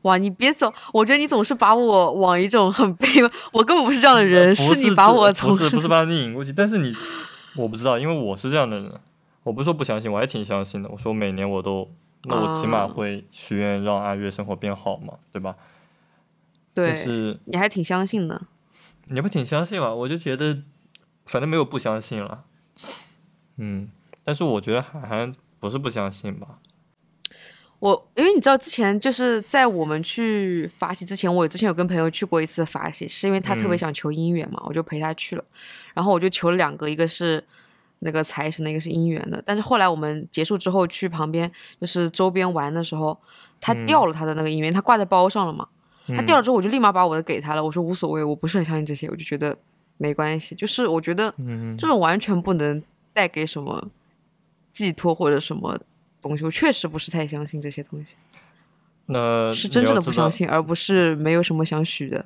哇，你别走！我觉得你总是把我往一种很悲，我根本不是这样的人，是你把我从不是不是 把你引过去，但是你我不知道，因为我是这样的人，我不是说不相信，我还挺相信的。我说每年我都，那我起码啊会许愿让阿月生活变好嘛，对吧？对但，是你还挺相信的。你不挺相信吗？我就觉得反正没有不相信了，嗯，但是我觉得涵涵不是不相信吧？我因为你知道之前就是在我们去法喜之前，我之前有跟朋友去过一次法喜，是因为他特别嗯想求姻缘嘛，我就陪他去了，然后我就求了两个，一个是那个财神的，一个是姻缘的。但是后来我们结束之后去旁边就是周边玩的时候，他嗯掉了他的那个姻缘，他挂在包上了嘛。他嗯掉了之后，我就立马把我的给他了。我说无所谓，我不是很相信这些，我就觉得没关系。就是我觉得嗯这种完全不能带给什么寄托或者什么东西，我确实不是太相信这些东西，那是真正的不相信，而不是没有什么想许的。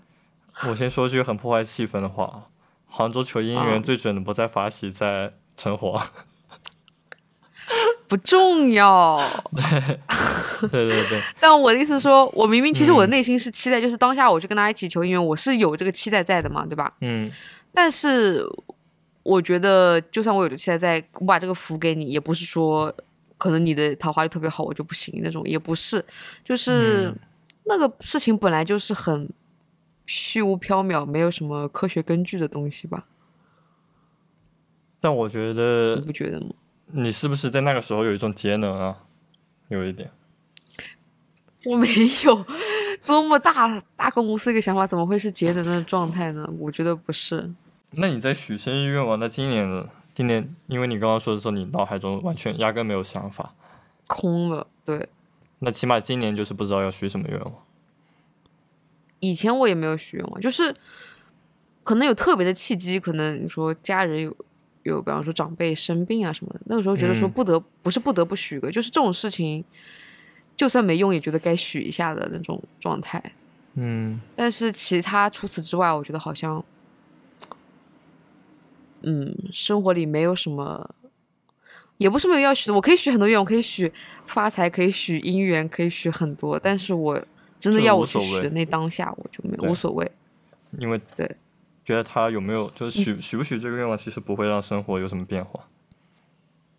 我先说句很破坏气氛的话啊，杭州求姻缘啊最准的不在法喜，在城隍。不重要，对对对，但我的意思是说，我明明其实我的嗯内心是期待，就是当下我去跟他一起求姻缘，我是有这个期待在的嘛，对吧？嗯但是我觉得，就算我有这个期待在，我把这个福给你，也不是说可能你的桃花就特别好，我就不行那种，也不是，就是、嗯那个事情本来就是很虚无缥缈，没有什么科学根据的东西吧？但我觉得你不觉得吗？你是不是在那个时候有一种节能啊？有一点。我没有多么大大公无私一个想法，怎么会是节能的状态呢？我觉得不是。那你在许生日愿望，那今年呢？今年因为你刚刚说的时候，你脑海中完全压根没有想法，空了，对。那起码今年就是不知道要许什么愿望。以前我也没有许愿望，就是可能有特别的契机，可能你说家人有有，比方说长辈生病啊什么的，那个时候觉得说嗯不得、不是不得不许个，就是这种事情，就算没用也觉得该许一下的那种状态。嗯但是其他除此之外，我觉得好像，嗯，生活里没有什么，也不是没有要许的，我可以许很多愿，我可以许发财，可以许姻缘，可以许很多，但是我真的要我许的那当下，我就没有无所谓。因为对觉得他有没有就是许许不许这个愿望，其实不会让生活有什么变化。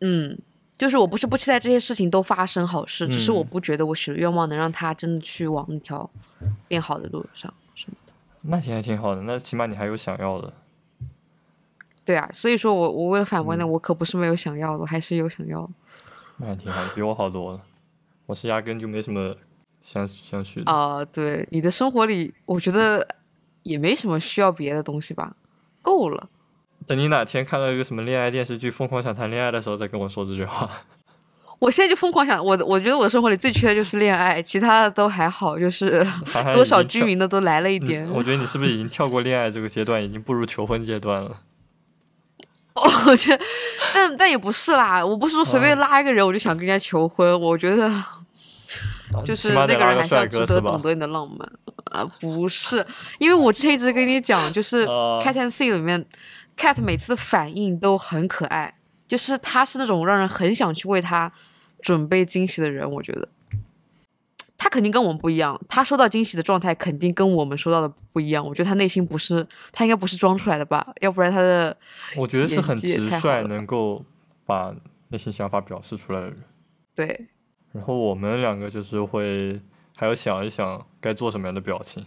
嗯，就是我不是不期待这些事情都发生好事，只是我嗯不觉得我许的愿望能让他真的去往那条变好的路上什么的。那挺还挺好的，那起码你还有想要的。对啊，所以说我我为了反驳呢，嗯我可不是没有想要的，我还是有想要的。那还挺好的，比我好多了。我是压根就没什么想想许的。啊、对，你的生活里，我觉得也没什么需要别的东西吧，够了。等你哪天看到一个什么恋爱电视剧，疯狂想谈恋爱的时候，再跟我说这句话。我现在就疯狂想，我我觉得我的生活里最缺的就是恋爱，其他的都还好，就是多少居民的都来了一点。嗯我觉得你是不是已经跳过恋爱这个阶段，已经步入求婚阶段了？我觉得，但但也不是啦，我不是说随便嗯拉一个人我就想跟人家求婚，我觉得就是那个人还是要值得懂？得你的浪漫啊，不是，因为我之前一直跟你讲，就是啊 Cat and Sea 里面，Cat 每次的反应都很可爱，就是他是那种让人很想去为他准备惊喜的人，我觉得。他肯定跟我们不一样，他收到惊喜的状态肯定跟我们收到的不一样。我觉得他内心不是，他应该不是装出来的吧？要不然他的我觉得是很直率，能够把内心想法表示出来的人。对然后我们两个就是会还要想一想该做什么样的表情。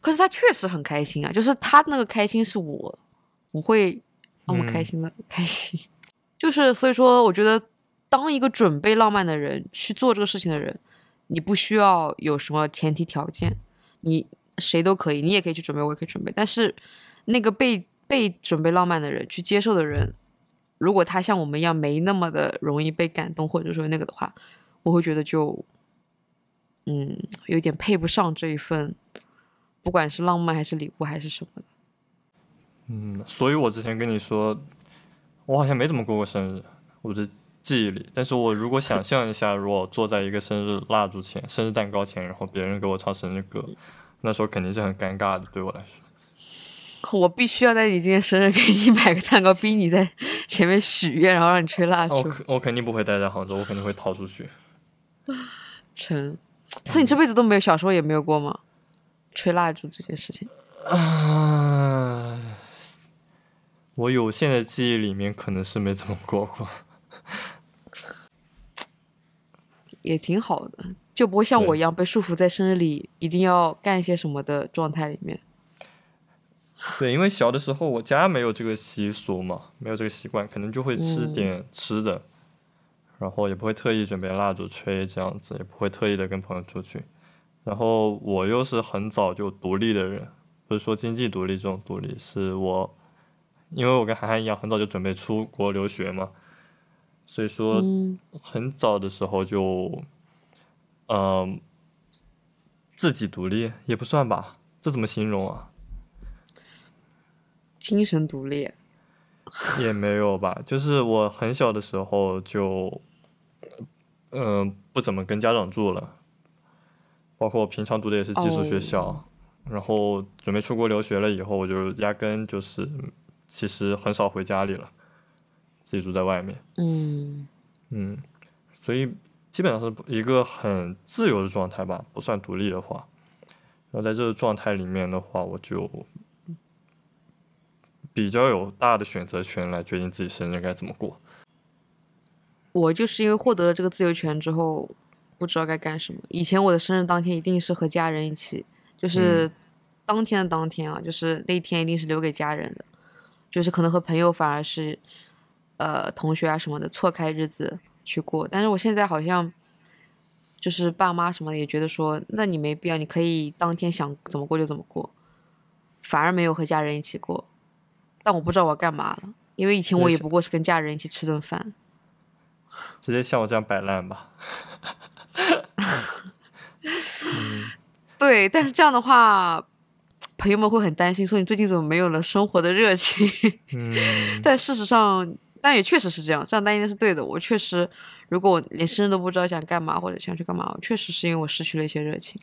可是他确实很开心啊，就是他那个开心是我不会那么开嗯心的、开心，就是所以说，我觉得当一个准备浪漫的人去做这个事情的人，你不需要有什么前提条件，你谁都可以，你也可以去准备，我也可以准备，但是那个被被准备浪漫的人去接受的人，如果他像我们一样没那么的容易被感动，或者说那个的话，我会觉得就嗯有点配不上这一份。不管是浪漫还是礼物还是什么的，嗯，所以我之前跟你说，我好像没怎么过过生日，我的记忆里。但是我如果想象一下，如果坐在一个生日蜡烛前、生日蛋糕前，然后别人给我唱生日歌，那时候肯定是很尴尬的，对我来说。我必须要在你今天生日给你买个蛋糕，逼你在前面许愿，然后让你吹蜡烛。我肯我肯定不会待在杭州，我肯定会逃出去。成，所以你这辈子都没有，小时候也没有过吗？吹蜡烛这件事情，啊，我有限的记忆里面可能是没怎么过过。也挺好的，就不会像我一样被束缚在生日里一定要干些什么的状态里面。对，因为小的时候我家没有这个习俗嘛，没有这个习惯，可能就会吃嗯点吃的，然后也不会特意准备蜡烛吹这样子，也不会特意的跟朋友出去。然后我又是很早就独立的人，不是说经济独立这种独立，是我因为我跟涵涵一样，很早就准备出国留学嘛，所以说嗯很早的时候就，嗯、自己独立也不算吧，这怎么形容啊？精神独立。也没有吧，就是我很小的时候就，嗯、不怎么跟家长住了，包括我平常读的也是寄宿学校，然后准备出国留学了以后，我就压根就是其实很少回家里了，自己住在外面，嗯。嗯，所以基本上是一个很自由的状态吧，不算独立的话，然后在这个状态里面的话，我就比较有大的选择权来决定自己生日该怎么过。我就是因为获得了这个自由权之后，不知道该干什么。以前我的生日当天一定是和家人一起，就是当天的当天啊，就是那一天一定是留给家人的，就是可能和朋友反而是，呃，同学啊什么的错开日子去过。但是我现在好像，就是爸妈什么的也觉得说，那你没必要，你可以当天想怎么过就怎么过，反而没有和家人一起过。但我不知道我要干嘛了，因为以前我也不过是跟家人一起吃顿饭。直接像我这样摆烂吧。对，但是这样的话，朋友们会很担心，说你最近怎么没有了生活的热情？嗯，但事实上，但也确实是这样，这样担心是对的。我确实，如果我连生日都不知道想干嘛或者想去干嘛，我确实是因为我失去了一些热情。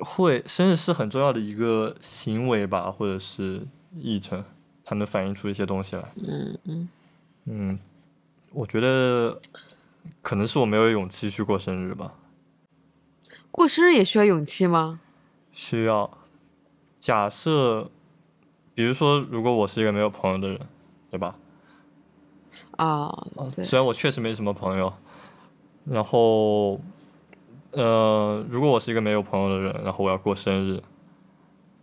会生日是很重要的一个行为吧，或者是议程，它能反映出一些东西来。嗯嗯，嗯，我觉得可能是我没有勇气去过生日吧，过生日也需要勇气吗？需要。假设，比如说，如果我是一个没有朋友的人，对吧？啊，对，虽然我确实没什么朋友，然后，呃，如果我是一个没有朋友的人，然后我要过生日，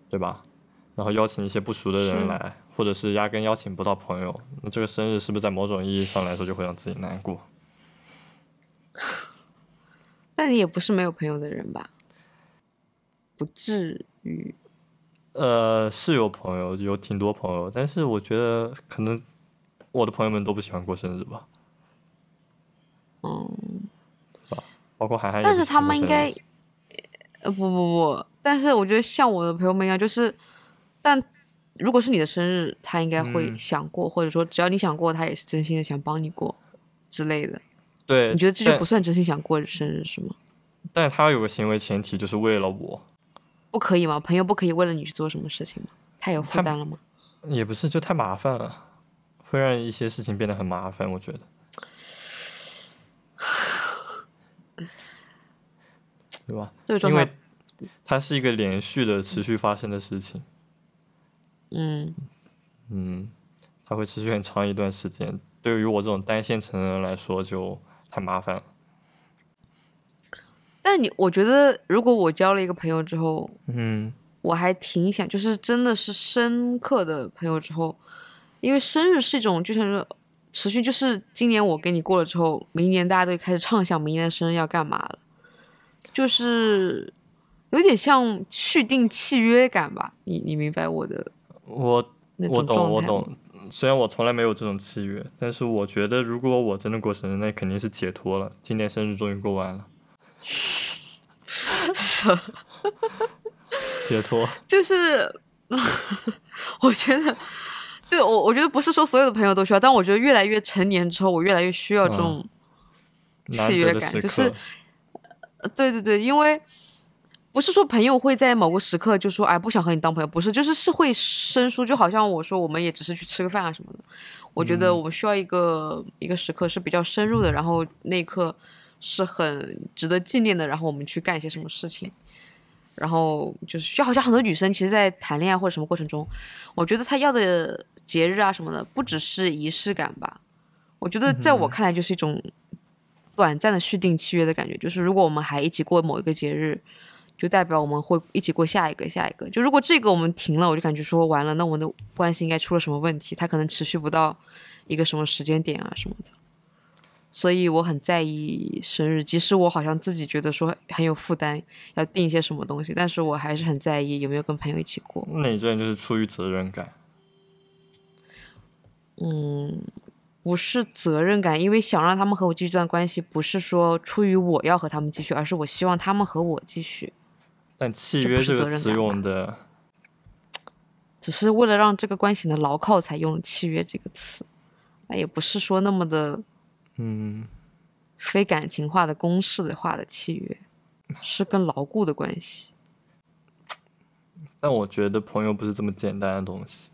对吧？然后邀请一些不熟的人来，或者是压根邀请不到朋友，那这个生日是不是在某种意义上来说就会让自己难过？那你也不是没有朋友的人吧？不至于。呃，是有朋友，有挺多朋友，但是我觉得可能我的朋友们都不喜欢过生日吧，嗯，包括涵涵但是他们应该，呃，不不不，但是我觉得像我的朋友们一样，就是，但如果是你的生日，他应该会嗯想过，或者说只要你想过，他也是真心的想帮你过之类的。对，你觉得这就不算真心想过生日是吗？但他有个行为前提，就是为了我，不可以吗？朋友不可以为了你去做什么事情吗？太有负担了吗？也不是就太麻烦了，会让一些事情变得很麻烦，我觉得。对吧？这个状因为态，它是一个连续的、持续发生的事情，嗯，嗯，它会持续很长一段时间。对于我这种单线程的人来说，就太麻烦了。但你我觉得，如果我交了一个朋友之后，嗯我还挺想，就是真的是深刻的朋友之后，因为生日是一种，就像说持续，就是今年我给你过了之后，明年大家都开始畅想明年的生日要干嘛了，就是有点像续订契约感吧。你你明白我的我我懂？我懂。虽然我从来没有这种契约，但是我觉得如果我真的过生日，那肯定是解脱了。今年生日终于过完了，解脱。就是 我觉得，对我我觉得不是说所有的朋友都需要，但我觉得越来越成年之后，我越来越需要这嗯种契约感就是，呃对对对，因为不是说朋友会在某个时刻就说哎不想和你当朋友，不是，就是是会生疏，就好像我说我们也只是去吃个饭啊什么的。我觉得我们需要一个、一个时刻是比较深入的，然后那一刻是很值得纪念的，然后我们去干一些什么事情。然后就是，就好像很多女生其实，在谈恋爱或者什么过程中，我觉得她要的节日啊什么的，不只是仪式感吧。我觉得在我看来，就是一种短暂的续订契约的感觉。就是如果我们还一起过某一个节日，就代表我们会一起过下一个、下一个。就如果这个我们停了，我就感觉说完了，那我们的关系应该出了什么问题？它可能持续不到一个什么时间点啊什么的。所以我很在意生日，即使我好像自己觉得说很有负担，要定一些什么东西，但是我还是很在意有没有跟朋友一起过。那你这人就是出于责任感。嗯，不是责任感，因为想让他们和我继续这段关系，不是说出于我要和他们继续，而是我希望他们和我继续，但契约这个词用的，只是为了让这个关系能牢靠才用了“契约”这个词，那也不是说那么的嗯，非感情化的公式的化的契约，是更牢固的关系。但我觉得朋友不是这么简单的东西。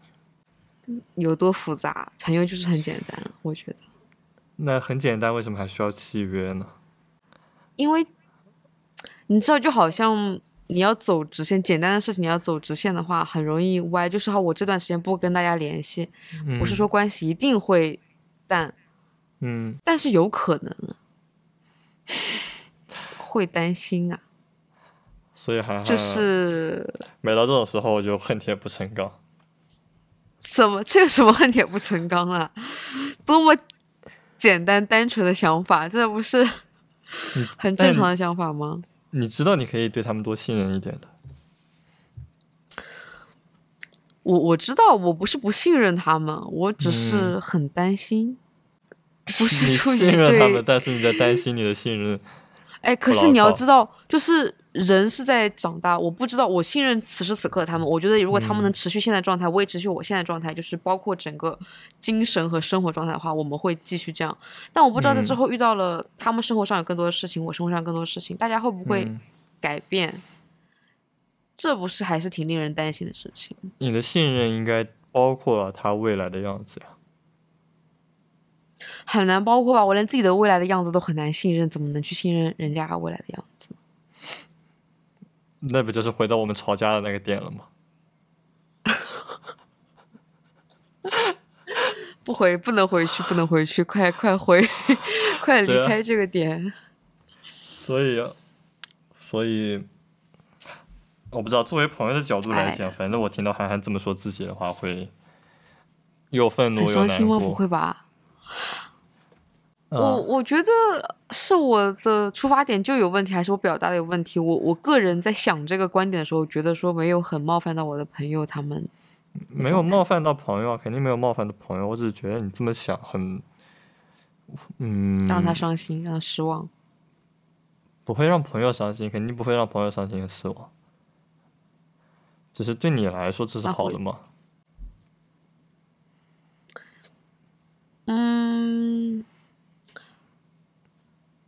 有多复杂？朋友就是很简单，我觉得，那很简单，为什么还需要契约呢？因为你知道，就好像你要走直线，简单的事情你要走直线的话，很容易歪。就是好，我这段时间不跟大家联系，不是说关系一定会淡，嗯，但是有可能啊 会担心啊，所以还就是每到这种时候我就恨铁不成钢。怎么这有什么恨铁不成钢啊？多么简单单纯的想法，这不是 很正常的想法吗？你知道你可以对他们多信任一点的。我我知道，我不是不信任他们，我只是嗯很担心，不是出于信任他们，对。但是你在担心你的信任。哎，可是你要知道，就是人是在长大。我不知道，我信任此时此刻的他们。我觉得，如果他们能嗯持续现在状态，我也持续我现在状态，就是包括整个精神和生活状态的话，我们会继续这样。但我不知道在之嗯后遇到了他们生活上有更多的事情，我生活上更多的事情，大家会不会嗯改变？这不是还是挺令人担心的事情。你的信任应该包括了他未来的样子呀。很难包括吧，我连自己的未来的样子都很难信任，怎么能去信任人家未来的样子？那不就是回到我们吵架的那个点了吗？不回，不能回去，不能回去，快快回，快离开这个点。所以，所以，我不知道，作为朋友的角度来哎讲，反正我听到涵涵这么说自己的话，会又愤怒又难伤心吗？不过。会吧？我嗯，我觉得是我的出发点就有问题，还是我表达的有问题？我我个人在想这个观点的时候，觉得说没有很冒犯到我的朋友他们。没有冒犯到朋友啊，肯定没有冒犯到朋友。我只是觉得你这么想很，嗯，让他伤心，让他失望。不会让朋友伤心，肯定不会让朋友伤心和失望。只是对你来说，这是好的吗？嗯，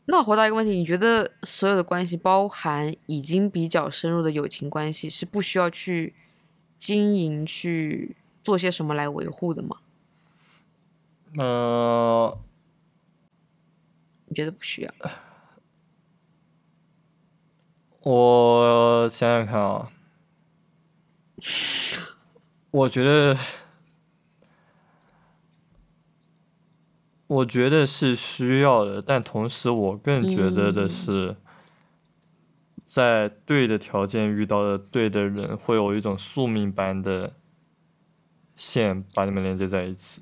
那回答一个问题，你觉得所有的关系，包含已经比较深入的友情关系，是不需要去经营、去做些什么来维护的吗？呃，你觉得不需要？我想想看啊，我觉得，我觉得是需要的，但同时我更觉得的嗯是，在对的条件遇到的对的人，会有一种宿命般的线把你们连接在一起。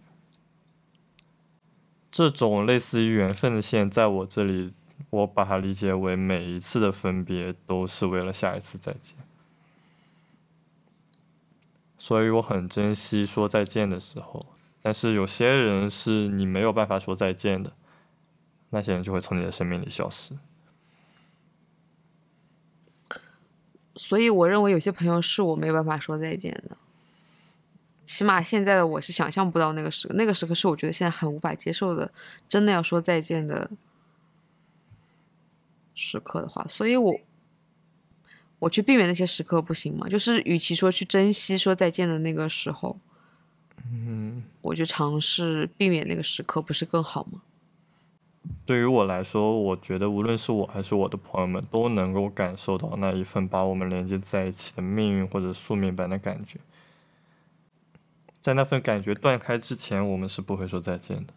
这种类似于缘分的线，在我这里，我把它理解为每一次的分别都是为了下一次再见。所以我很珍惜说再见的时候，但是有些人是你没有办法说再见的，那些人就会从你的生命里消失。所以我认为有些朋友是我没有办法说再见的。起码现在的我是想象不到那个时刻，那个时刻是我觉得现在很无法接受的，真的要说再见的时刻的话，所以我我去避免那些时刻不行吗？就是与其说去珍惜说再见的那个时候，嗯，我就尝试避免那个时刻，不是更好吗？对于我来说，我觉得无论是我还是我的朋友们，都能够感受到那一份把我们连接在一起的命运或者宿命般的感觉。在那份感觉断开之前，我们是不会说再见的，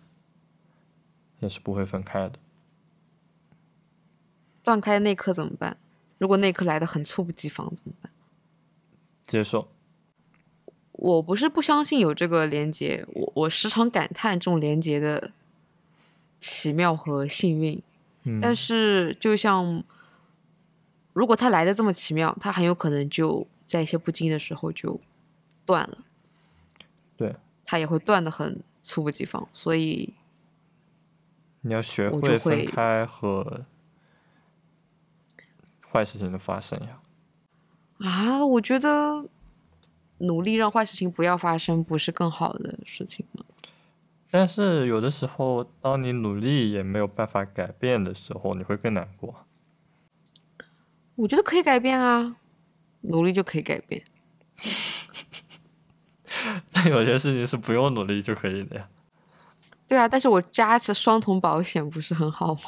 也是不会分开的。断开那一刻怎么办？如果那一刻来的很猝不及防怎么办？接受，我不是不相信有这个连接，我我时常感叹这种连接的奇妙和幸运。嗯，但是，就像如果它来的这么奇妙，它很有可能就在一些不经意的时候就断了。对，它也会断的很猝不及防，所以你要学我会分开和坏事情的发生呀。啊，我觉得努力让坏事情不要发生，不是更好的事情吗？但是有的时候，当你努力也没有办法改变的时候，你会更难过。我觉得可以改变啊，努力就可以改变。但有些事情是不用努力就可以的呀。对啊，但是我加着双重保险不是很好吗？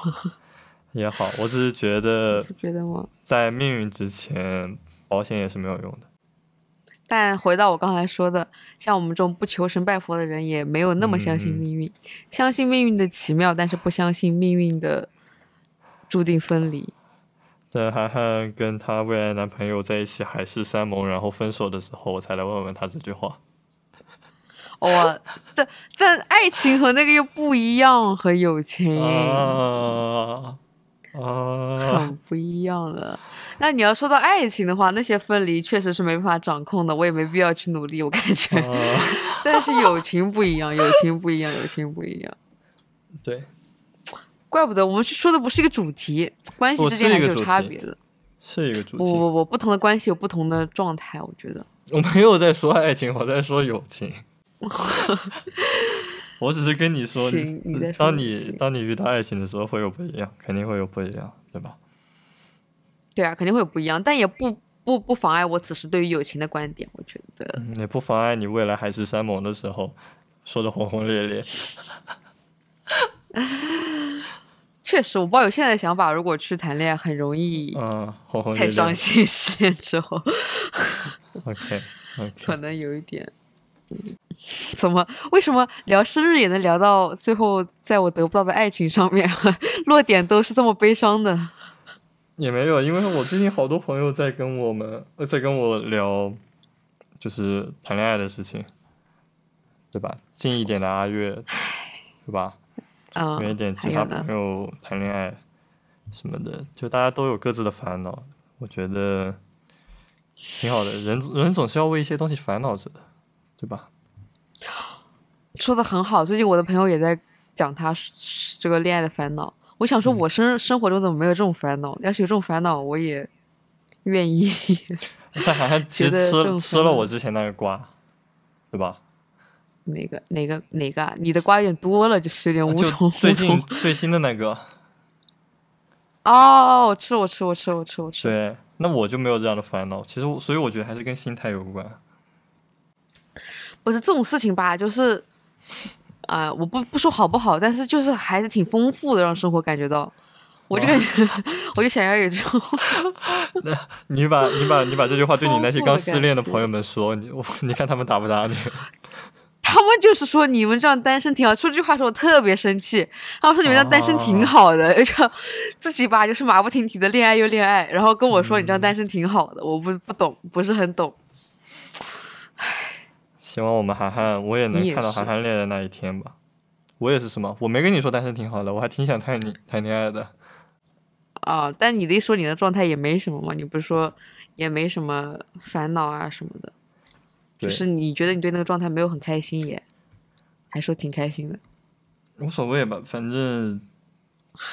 也好，我只是觉得不觉得吗？在命运之前，保险也是没有用的。但回到我刚才说的，像我们这种不求神拜佛的人，也没有那么相信嗯命运，相信命运的奇妙，但是不相信命运的注定分离。在涵涵跟她未来男朋友在一起海誓山盟，然后分手的时候，我才来问问她这句话。哇，这这爱情和那个又不一样，和友情。啊啊！很不一样的。那你要说到爱情的话，那些分离确实是没办法掌控的，我也没必要去努力，我感觉。啊 但是友情不一样，友情不一样，友情不一样。对，怪不得我们说的不是一个主题，关系之间还是有差别的。是一个主题。不不不，不同的关系有不同的状态，我觉得。我没有在说爱情，我在说友情。我只是跟你说，当你当你遇到爱情的时候会有不一样，肯定会有不一样，对吧？对啊，肯定会有不一样，但也不不不妨碍我此时对于友情的观点。我觉得嗯也不妨碍你未来海誓山盟的时候说的轰轰烈烈。确实，我抱有现在的想法，如果去谈恋爱，很容易嗯，轰轰烈烈太伤。心。失恋之后，OK OK，可能有一点。嗯怎么？为什么聊生日也能聊到最后，在我得不到的爱情上面，落点都是这么悲伤的？也没有，因为我最近好多朋友在跟我们呃在跟我聊，就是谈恋爱的事情，对吧？近一点的阿月，对吧？嗯，远一点其他朋友谈恋爱什么的，就大家都有各自的烦恼，我觉得挺好的。人人总是要为一些东西烦恼着的，对吧？说的很好。最近我的朋友也在讲他这个恋爱的烦恼。我想说，嗯我生生活中怎么没有这种烦恼？要是有这种烦恼，我也愿意。但涵涵其实吃吃了我之前那个瓜，对吧？哪个哪个哪个啊？你的瓜有点多了，就是有点无就从最近。最新的那个，哦，我吃我吃我吃我吃我吃。对，那我就没有这样的烦恼。其实我，所以我觉得还是跟心态有关。不是这种事情吧，就是，啊、我不不说好不好，但是就是还是挺丰富的，让生活感觉到。我就感觉，我就想要有这种，那你把你把你把这句话对你那些刚失恋的朋友们说，你我 你看他们打不打你？他们就是说你们这样单身挺好。说这句话的时候我特别生气，他们说你们这样单身挺好的，就自己吧就是马不停蹄的恋爱又恋爱，然后跟我说你这样单身挺好的，我不不懂，不是很懂。希望我们涵涵，我也能看到涵涵恋的那一天吧。我也是什么？我没跟你说单身挺好的，我还挺想谈你谈恋爱的。哦，但你的一说你的状态也没什么嘛，你不是说也没什么烦恼啊什么的，就，是你觉得你对那个状态没有很开心也，还说挺开心的。无所谓吧，反正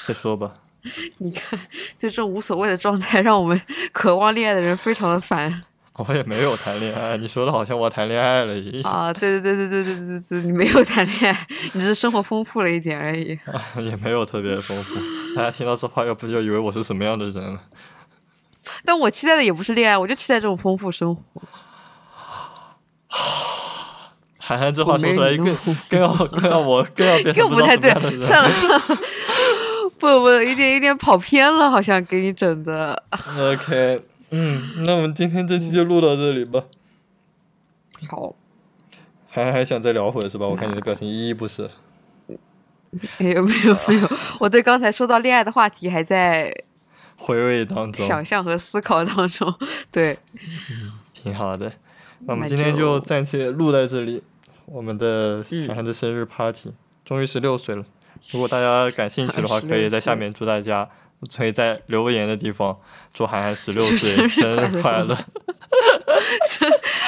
再说吧。你看，就这种无所谓的状态，让我们 渴望恋爱的人非常的烦 我也没有谈恋爱，你说的好像我谈恋爱了一样，啊！对对对对对对对对，你没有谈恋爱，你只是生活丰富了一点而已。也没有特别丰富。大家听到这话，要不就以为我是什么样的人了。但我期待的也不是恋爱，我就期待这种丰富生活。涵涵这话说出来，更更要更要我更要更不太对。算了算了，不不，有点一点跑偏了，好像给你整的。OK，嗯，那我们今天这期就录到这里吧。好，还还想再聊会儿是吧？我看你的表情依依不舍。没有没有没有，我对刚才说到恋爱的话题还在回味当中，想象和思考当中。对，挺好的。那我们今天就就暂且录在这里。我们的嗯涵涵的生日 party、终于十六岁了。如果大家感兴趣的话，可以在下面祝大家，可以在留言的地方祝涵涵十六岁生日快乐。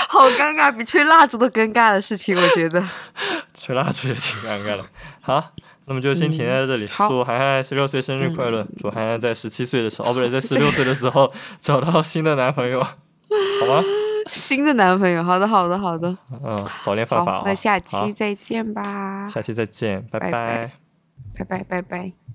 好尴尬，比吹蜡烛都尴尬的事情，我觉得。吹蜡烛也挺尴尬的。好，那么就先停在这里。嗯祝涵涵十六岁生日快乐！祝涵涵在十七岁的时候，哦不对，在十 六岁的时候找到新的男朋友，好吗？新的男朋友，好的，好的，好的，嗯，早恋犯法那下期再见吧，下期再见，拜拜拜拜拜，拜拜。